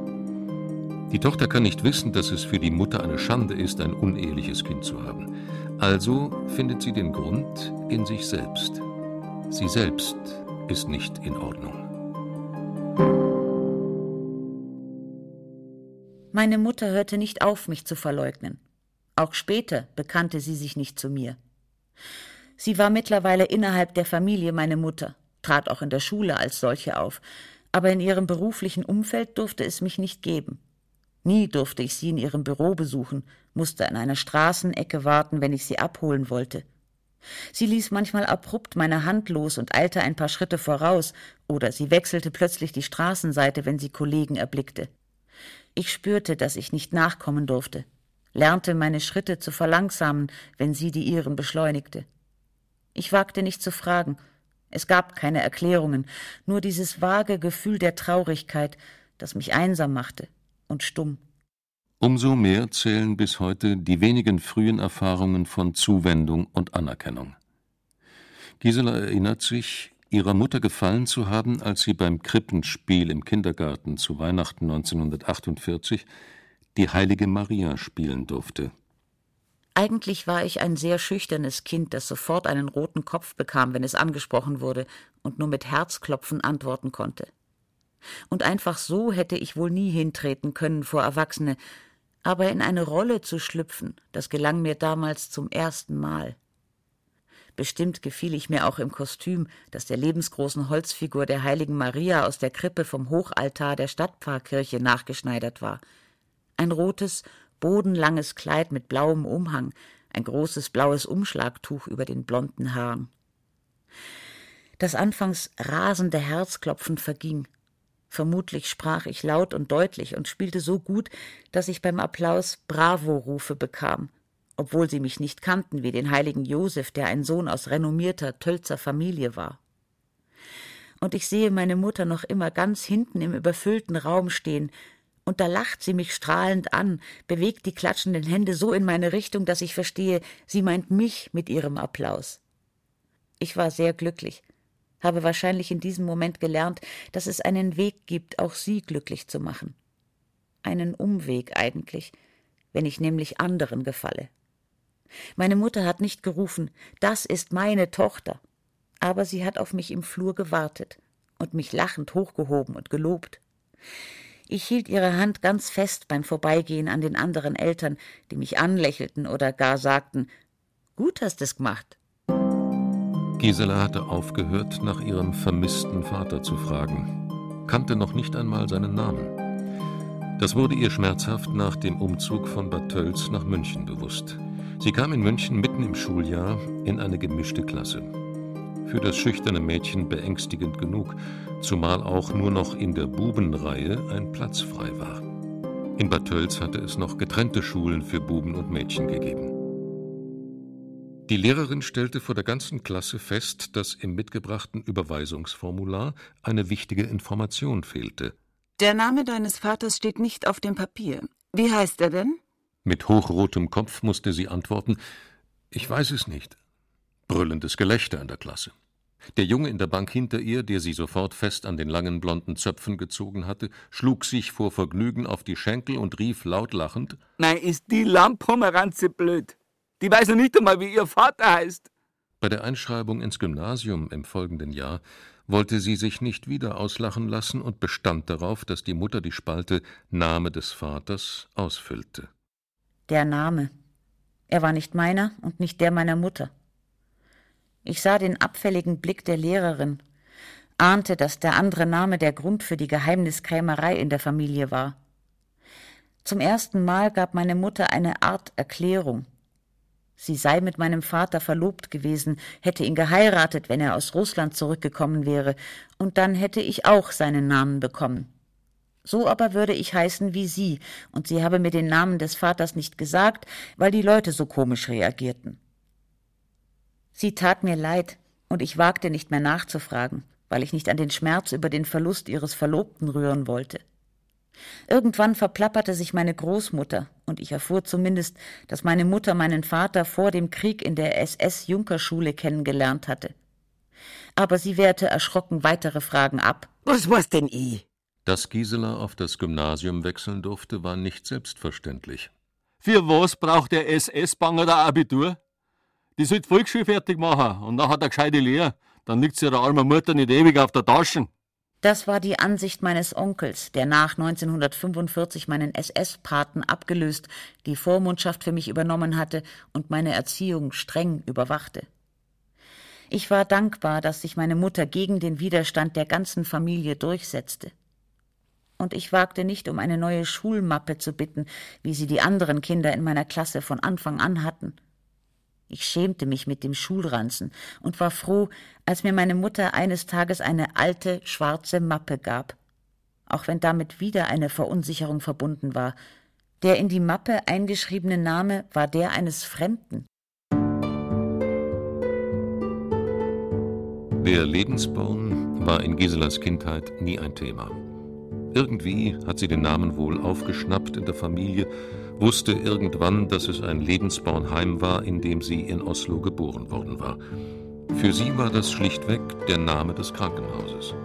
Die Tochter kann nicht wissen, dass es für die Mutter eine Schande ist, ein uneheliches Kind zu haben. Also findet sie den Grund in sich selbst. Sie selbst ist nicht in Ordnung. Meine Mutter hörte nicht auf, mich zu verleugnen. Auch später bekannte sie sich nicht zu mir. Sie war mittlerweile innerhalb der Familie meine Mutter, trat auch in der Schule als solche auf, aber in ihrem beruflichen Umfeld durfte es mich nicht geben. Nie durfte ich sie in ihrem Büro besuchen, musste an einer Straßenecke warten, wenn ich sie abholen wollte. Sie ließ manchmal abrupt meine Hand los und eilte ein paar Schritte voraus, oder sie wechselte plötzlich die Straßenseite, wenn sie Kollegen erblickte. Ich spürte, dass ich nicht nachkommen durfte, lernte meine Schritte zu verlangsamen, wenn sie die ihren beschleunigte. Ich wagte nicht zu fragen, es gab keine Erklärungen, nur dieses vage Gefühl der Traurigkeit, das mich einsam machte, und stumm. Umso mehr zählen bis heute die wenigen frühen Erfahrungen von Zuwendung und Anerkennung. Gisela erinnert sich, ihrer Mutter gefallen zu haben, als sie beim Krippenspiel im Kindergarten zu Weihnachten 1948 die Heilige Maria spielen durfte. Eigentlich war ich ein sehr schüchternes Kind, das sofort einen roten Kopf bekam, wenn es angesprochen wurde und nur mit Herzklopfen antworten konnte und einfach so hätte ich wohl nie hintreten können vor Erwachsene, aber in eine Rolle zu schlüpfen, das gelang mir damals zum ersten Mal. Bestimmt gefiel ich mir auch im Kostüm, das der lebensgroßen Holzfigur der heiligen Maria aus der Krippe vom Hochaltar der Stadtpfarrkirche nachgeschneidert war. Ein rotes, bodenlanges Kleid mit blauem Umhang, ein großes blaues Umschlagtuch über den blonden Haaren. Das anfangs rasende Herzklopfen verging, Vermutlich sprach ich laut und deutlich und spielte so gut, dass ich beim Applaus Bravo-Rufe bekam, obwohl sie mich nicht kannten wie den heiligen Josef, der ein Sohn aus renommierter Tölzer Familie war. Und ich sehe meine Mutter noch immer ganz hinten im überfüllten Raum stehen, und da lacht sie mich strahlend an, bewegt die klatschenden Hände so in meine Richtung, dass ich verstehe, sie meint mich mit ihrem Applaus. Ich war sehr glücklich, habe wahrscheinlich in diesem Moment gelernt, dass es einen Weg gibt, auch sie glücklich zu machen. Einen Umweg eigentlich, wenn ich nämlich anderen gefalle. Meine Mutter hat nicht gerufen, das ist meine Tochter, aber sie hat auf mich im Flur gewartet und mich lachend hochgehoben und gelobt. Ich hielt ihre Hand ganz fest beim Vorbeigehen an den anderen Eltern, die mich anlächelten oder gar sagten Gut hast es gemacht. Gisela hatte aufgehört, nach ihrem vermissten Vater zu fragen, kannte noch nicht einmal seinen Namen. Das wurde ihr schmerzhaft nach dem Umzug von Bad Tölz nach München bewusst. Sie kam in München mitten im Schuljahr in eine gemischte Klasse. Für das schüchterne Mädchen beängstigend genug, zumal auch nur noch in der Bubenreihe ein Platz frei war. In Bad Tölz hatte es noch getrennte Schulen für Buben und Mädchen gegeben. Die Lehrerin stellte vor der ganzen Klasse fest, dass im mitgebrachten Überweisungsformular eine wichtige Information fehlte. Der Name deines Vaters steht nicht auf dem Papier. Wie heißt er denn? Mit hochrotem Kopf musste sie antworten: Ich weiß es nicht. Brüllendes Gelächter in der Klasse. Der Junge in der Bank hinter ihr, der sie sofort fest an den langen blonden Zöpfen gezogen hatte, schlug sich vor Vergnügen auf die Schenkel und rief laut lachend: Nein, ist die Lammpomeranze blöd. Die weiß noch nicht einmal, wie ihr Vater heißt. Bei der Einschreibung ins Gymnasium im folgenden Jahr wollte sie sich nicht wieder auslachen lassen und bestand darauf, dass die Mutter die Spalte Name des Vaters ausfüllte. Der Name. Er war nicht meiner und nicht der meiner Mutter. Ich sah den abfälligen Blick der Lehrerin, ahnte, dass der andere Name der Grund für die Geheimniskrämerei in der Familie war. Zum ersten Mal gab meine Mutter eine Art Erklärung. Sie sei mit meinem Vater verlobt gewesen, hätte ihn geheiratet, wenn er aus Russland zurückgekommen wäre, und dann hätte ich auch seinen Namen bekommen. So aber würde ich heißen wie sie, und sie habe mir den Namen des Vaters nicht gesagt, weil die Leute so komisch reagierten. Sie tat mir leid, und ich wagte nicht mehr nachzufragen, weil ich nicht an den Schmerz über den Verlust ihres Verlobten rühren wollte. Irgendwann verplapperte sich meine Großmutter, und ich erfuhr zumindest, dass meine Mutter meinen Vater vor dem Krieg in der SS-Junkerschule kennengelernt hatte. Aber sie wehrte erschrocken weitere Fragen ab. Was war's denn ich? Dass Gisela auf das Gymnasium wechseln durfte, war nicht selbstverständlich. Für was braucht der SS-Banger da Abitur? Die sollte Volksschule fertig machen und dann hat er gescheite Lehre. Dann liegt sie ihrer armen Mutter nicht ewig auf der Taschen. Das war die Ansicht meines Onkels, der nach 1945 meinen SS-Paten abgelöst, die Vormundschaft für mich übernommen hatte und meine Erziehung streng überwachte. Ich war dankbar, dass sich meine Mutter gegen den Widerstand der ganzen Familie durchsetzte. Und ich wagte nicht, um eine neue Schulmappe zu bitten, wie sie die anderen Kinder in meiner Klasse von Anfang an hatten. Ich schämte mich mit dem Schulranzen und war froh, als mir meine Mutter eines Tages eine alte, schwarze Mappe gab, auch wenn damit wieder eine Verunsicherung verbunden war. Der in die Mappe eingeschriebene Name war der eines Fremden. Der Lebensborn war in Giselas Kindheit nie ein Thema. Irgendwie hat sie den Namen wohl aufgeschnappt in der Familie wusste irgendwann, dass es ein Lebensbornheim war, in dem sie in Oslo geboren worden war. Für sie war das schlichtweg der Name des Krankenhauses,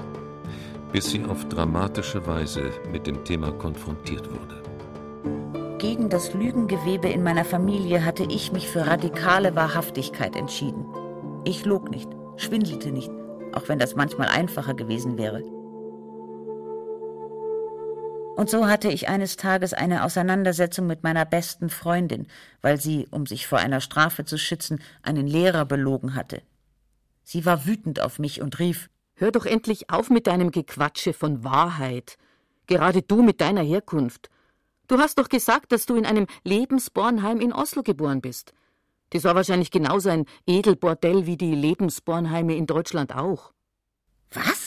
bis sie auf dramatische Weise mit dem Thema konfrontiert wurde. Gegen das Lügengewebe in meiner Familie hatte ich mich für radikale Wahrhaftigkeit entschieden. Ich log nicht, schwindelte nicht, auch wenn das manchmal einfacher gewesen wäre. Und so hatte ich eines Tages eine Auseinandersetzung mit meiner besten Freundin, weil sie, um sich vor einer Strafe zu schützen, einen Lehrer belogen hatte. Sie war wütend auf mich und rief Hör doch endlich auf mit deinem Gequatsche von Wahrheit. Gerade du mit deiner Herkunft. Du hast doch gesagt, dass du in einem Lebensbornheim in Oslo geboren bist. Das war wahrscheinlich genauso ein Edelbordell wie die Lebensbornheime in Deutschland auch. Was?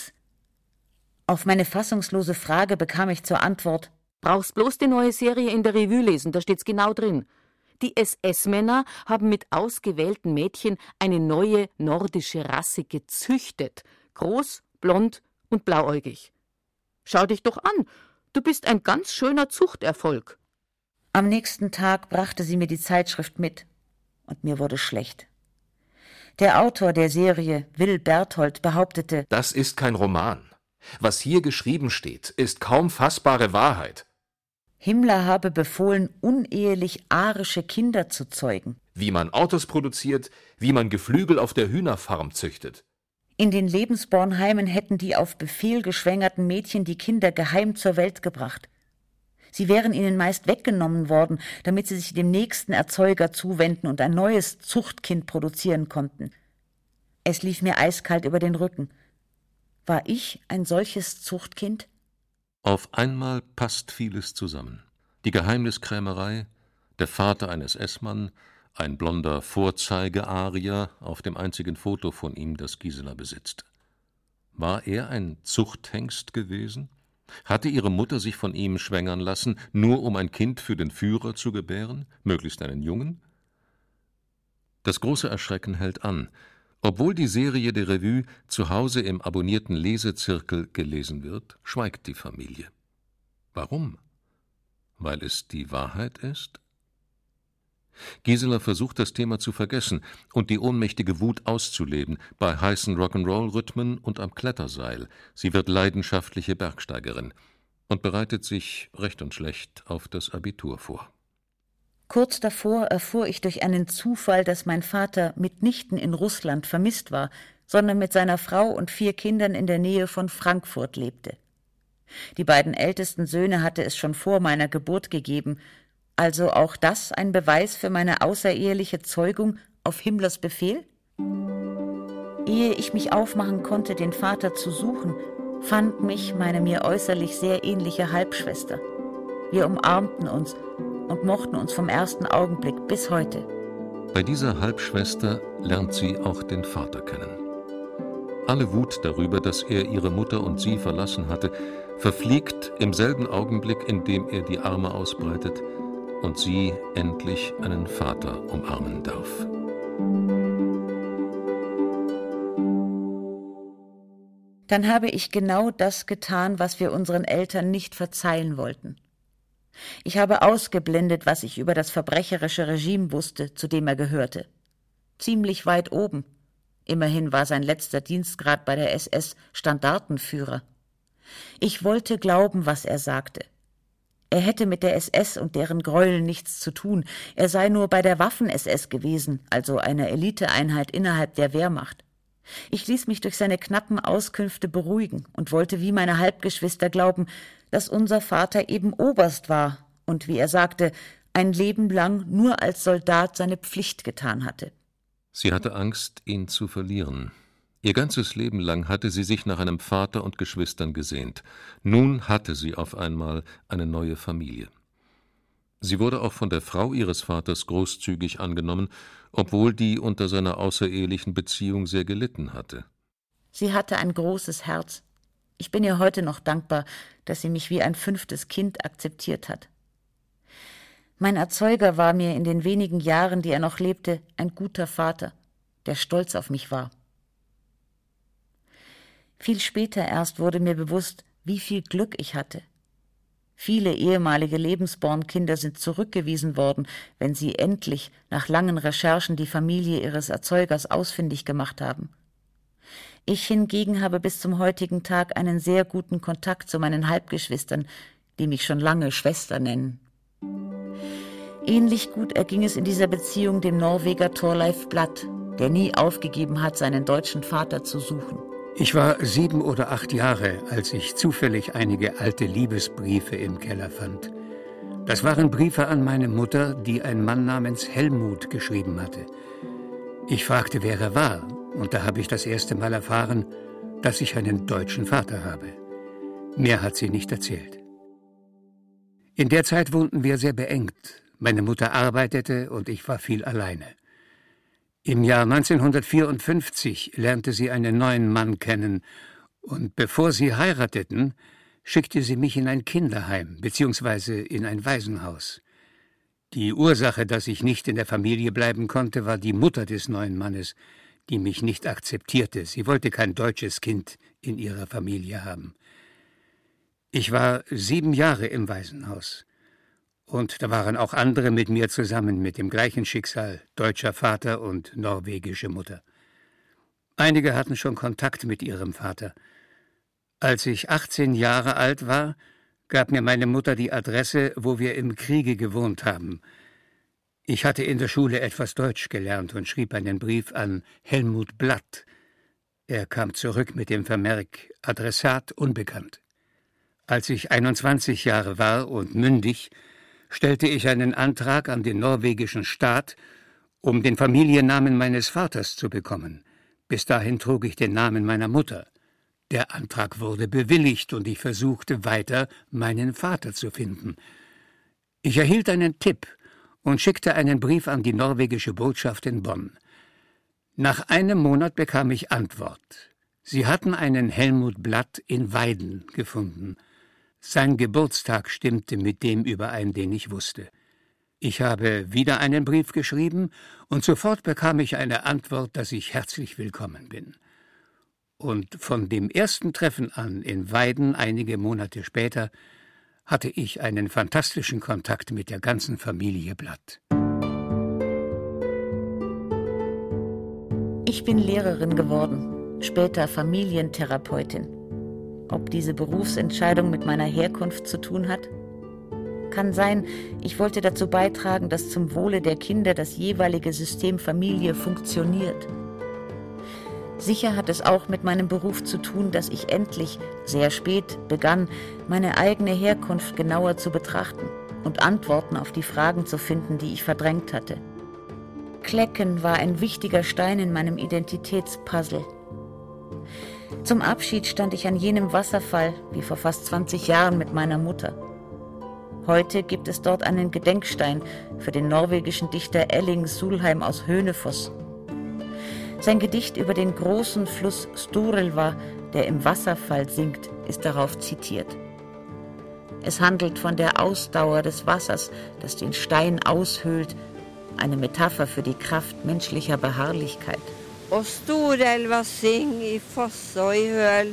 Auf meine fassungslose Frage bekam ich zur Antwort Brauchst bloß die neue Serie in der Revue lesen, da steht's genau drin. Die SS-Männer haben mit ausgewählten Mädchen eine neue nordische Rasse gezüchtet. Groß, blond und blauäugig. Schau dich doch an, du bist ein ganz schöner Zuchterfolg. Am nächsten Tag brachte sie mir die Zeitschrift mit, und mir wurde schlecht. Der Autor der Serie, Will Berthold, behauptete, das ist kein Roman. Was hier geschrieben steht, ist kaum fassbare Wahrheit. Himmler habe befohlen, unehelich arische Kinder zu zeugen. Wie man Autos produziert, wie man Geflügel auf der Hühnerfarm züchtet. In den Lebensbornheimen hätten die auf Befehl geschwängerten Mädchen die Kinder geheim zur Welt gebracht. Sie wären ihnen meist weggenommen worden, damit sie sich dem nächsten Erzeuger zuwenden und ein neues Zuchtkind produzieren konnten. Es lief mir eiskalt über den Rücken. War ich ein solches Zuchtkind? Auf einmal passt vieles zusammen. Die Geheimniskrämerei, der Vater ein SS-Mann, ein blonder Vorzeigearier auf dem einzigen Foto von ihm, das Gisela besitzt. War er ein Zuchthengst gewesen? Hatte ihre Mutter sich von ihm schwängern lassen, nur um ein Kind für den Führer zu gebären, möglichst einen Jungen? Das große Erschrecken hält an. Obwohl die Serie de Revue zu Hause im abonnierten Lesezirkel gelesen wird, schweigt die Familie. Warum? Weil es die Wahrheit ist? Gisela versucht das Thema zu vergessen und die ohnmächtige Wut auszuleben bei heißen Rock'n'Roll-Rhythmen und am Kletterseil. Sie wird leidenschaftliche Bergsteigerin und bereitet sich recht und schlecht auf das Abitur vor. Kurz davor erfuhr ich durch einen Zufall, dass mein Vater mitnichten in Russland vermisst war, sondern mit seiner Frau und vier Kindern in der Nähe von Frankfurt lebte. Die beiden ältesten Söhne hatte es schon vor meiner Geburt gegeben, also auch das ein Beweis für meine außereheliche Zeugung auf Himmlers Befehl? Ehe ich mich aufmachen konnte, den Vater zu suchen, fand mich meine mir äußerlich sehr ähnliche Halbschwester. Wir umarmten uns und mochten uns vom ersten Augenblick bis heute. Bei dieser Halbschwester lernt sie auch den Vater kennen. Alle Wut darüber, dass er ihre Mutter und sie verlassen hatte, verfliegt im selben Augenblick, in dem er die Arme ausbreitet und sie endlich einen Vater umarmen darf. Dann habe ich genau das getan, was wir unseren Eltern nicht verzeihen wollten. Ich habe ausgeblendet, was ich über das verbrecherische Regime wusste, zu dem er gehörte. Ziemlich weit oben. Immerhin war sein letzter Dienstgrad bei der SS Standartenführer. Ich wollte glauben, was er sagte. Er hätte mit der SS und deren Gräueln nichts zu tun. Er sei nur bei der Waffen-SS gewesen, also einer Eliteeinheit innerhalb der Wehrmacht. Ich ließ mich durch seine knappen Auskünfte beruhigen und wollte wie meine Halbgeschwister glauben, dass unser Vater eben Oberst war und, wie er sagte, ein Leben lang nur als Soldat seine Pflicht getan hatte. Sie hatte Angst, ihn zu verlieren. Ihr ganzes Leben lang hatte sie sich nach einem Vater und Geschwistern gesehnt. Nun hatte sie auf einmal eine neue Familie. Sie wurde auch von der Frau ihres Vaters großzügig angenommen, obwohl die unter seiner außerehelichen Beziehung sehr gelitten hatte. Sie hatte ein großes Herz. Ich bin ihr heute noch dankbar, dass sie mich wie ein fünftes Kind akzeptiert hat. Mein Erzeuger war mir in den wenigen Jahren, die er noch lebte, ein guter Vater, der stolz auf mich war. Viel später erst wurde mir bewusst, wie viel Glück ich hatte. Viele ehemalige Lebensbornkinder sind zurückgewiesen worden, wenn sie endlich nach langen Recherchen die Familie ihres Erzeugers ausfindig gemacht haben. Ich hingegen habe bis zum heutigen Tag einen sehr guten Kontakt zu meinen Halbgeschwistern, die mich schon lange Schwester nennen. Ähnlich gut erging es in dieser Beziehung dem Norweger Thorleif Blatt, der nie aufgegeben hat, seinen deutschen Vater zu suchen. Ich war sieben oder acht Jahre, als ich zufällig einige alte Liebesbriefe im Keller fand. Das waren Briefe an meine Mutter, die ein Mann namens Helmut geschrieben hatte. Ich fragte, wer er war, und da habe ich das erste Mal erfahren, dass ich einen deutschen Vater habe. Mehr hat sie nicht erzählt. In der Zeit wohnten wir sehr beengt. Meine Mutter arbeitete und ich war viel alleine. Im Jahr 1954 lernte sie einen neuen Mann kennen, und bevor sie heirateten, schickte sie mich in ein Kinderheim bzw. in ein Waisenhaus. Die Ursache, dass ich nicht in der Familie bleiben konnte, war die Mutter des neuen Mannes, die mich nicht akzeptierte. Sie wollte kein deutsches Kind in ihrer Familie haben. Ich war sieben Jahre im Waisenhaus. Und da waren auch andere mit mir zusammen mit dem gleichen Schicksal, deutscher Vater und norwegische Mutter. Einige hatten schon Kontakt mit ihrem Vater. Als ich 18 Jahre alt war, gab mir meine Mutter die Adresse, wo wir im Kriege gewohnt haben. Ich hatte in der Schule etwas Deutsch gelernt und schrieb einen Brief an Helmut Blatt. Er kam zurück mit dem Vermerk Adressat unbekannt. Als ich 21 Jahre war und mündig, stellte ich einen Antrag an den norwegischen Staat, um den Familiennamen meines Vaters zu bekommen. Bis dahin trug ich den Namen meiner Mutter. Der Antrag wurde bewilligt und ich versuchte weiter, meinen Vater zu finden. Ich erhielt einen Tipp und schickte einen Brief an die norwegische Botschaft in Bonn. Nach einem Monat bekam ich Antwort. Sie hatten einen Helmut Blatt in Weiden gefunden. Sein Geburtstag stimmte mit dem überein, den ich wusste. Ich habe wieder einen Brief geschrieben, und sofort bekam ich eine Antwort, dass ich herzlich willkommen bin. Und von dem ersten Treffen an in Weiden einige Monate später hatte ich einen fantastischen Kontakt mit der ganzen Familie Blatt. Ich bin Lehrerin geworden, später Familientherapeutin. Ob diese Berufsentscheidung mit meiner Herkunft zu tun hat? Kann sein, ich wollte dazu beitragen, dass zum Wohle der Kinder das jeweilige System Familie funktioniert. Sicher hat es auch mit meinem Beruf zu tun, dass ich endlich, sehr spät, begann, meine eigene Herkunft genauer zu betrachten und Antworten auf die Fragen zu finden, die ich verdrängt hatte. Klecken war ein wichtiger Stein in meinem Identitätspuzzle. Zum Abschied stand ich an jenem Wasserfall, wie vor fast 20 Jahren mit meiner Mutter. Heute gibt es dort einen Gedenkstein für den norwegischen Dichter Elling Sulheim aus Hönefoss. Sein Gedicht über den großen Fluss Sturelva, der im Wasserfall sinkt, ist darauf zitiert. Es handelt von der Ausdauer des Wassers, das den Stein aushöhlt eine Metapher für die Kraft menschlicher Beharrlichkeit. Og storelva syng i fosse og i høl.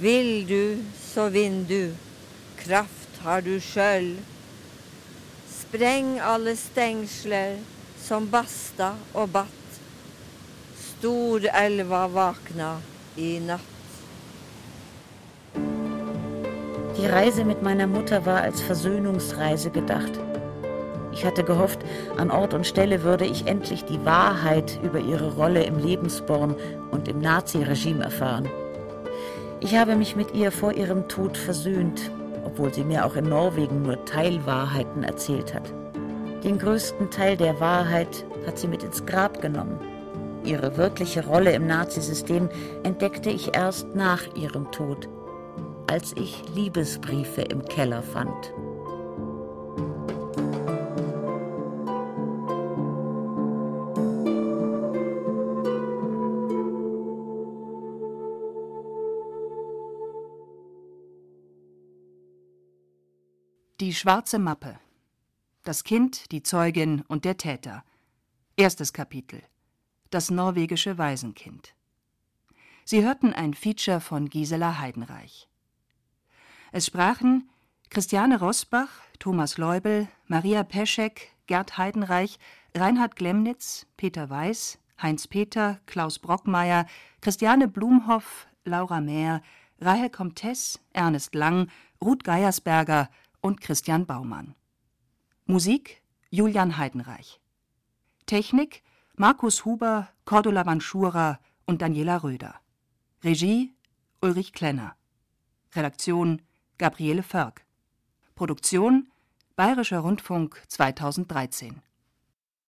Vil du, så vinn du. Kraft har du sjøl. Spreng alle stengsler som basta og batt. Storelva vakna i natt. Die Reise mit meiner Mutter war als Versöhnungsreise gedacht. Ich hatte gehofft, an Ort und Stelle würde ich endlich die Wahrheit über ihre Rolle im Lebensborn und im Naziregime erfahren. Ich habe mich mit ihr vor ihrem Tod versöhnt, obwohl sie mir auch in Norwegen nur Teilwahrheiten erzählt hat. Den größten Teil der Wahrheit hat sie mit ins Grab genommen. Ihre wirkliche Rolle im Nazisystem entdeckte ich erst nach ihrem Tod, als ich Liebesbriefe im Keller fand. Die schwarze Mappe. Das Kind, die Zeugin und der Täter. Erstes Kapitel. Das norwegische Waisenkind. Sie hörten ein Feature von Gisela Heidenreich. Es sprachen Christiane Rosbach, Thomas Leubel, Maria Peschek, Gerd Heidenreich, Reinhard Glemnitz, Peter Weiß, Heinz Peter, Klaus Brockmeier, Christiane Blumhoff, Laura Mehr, Rahel Comtesse, Ernest Lang, Ruth Geiersberger, und Christian Baumann. Musik Julian Heidenreich. Technik Markus Huber, Cordula Vanschura und Daniela Röder. Regie Ulrich Klenner. Redaktion Gabriele Förg. Produktion Bayerischer Rundfunk 2013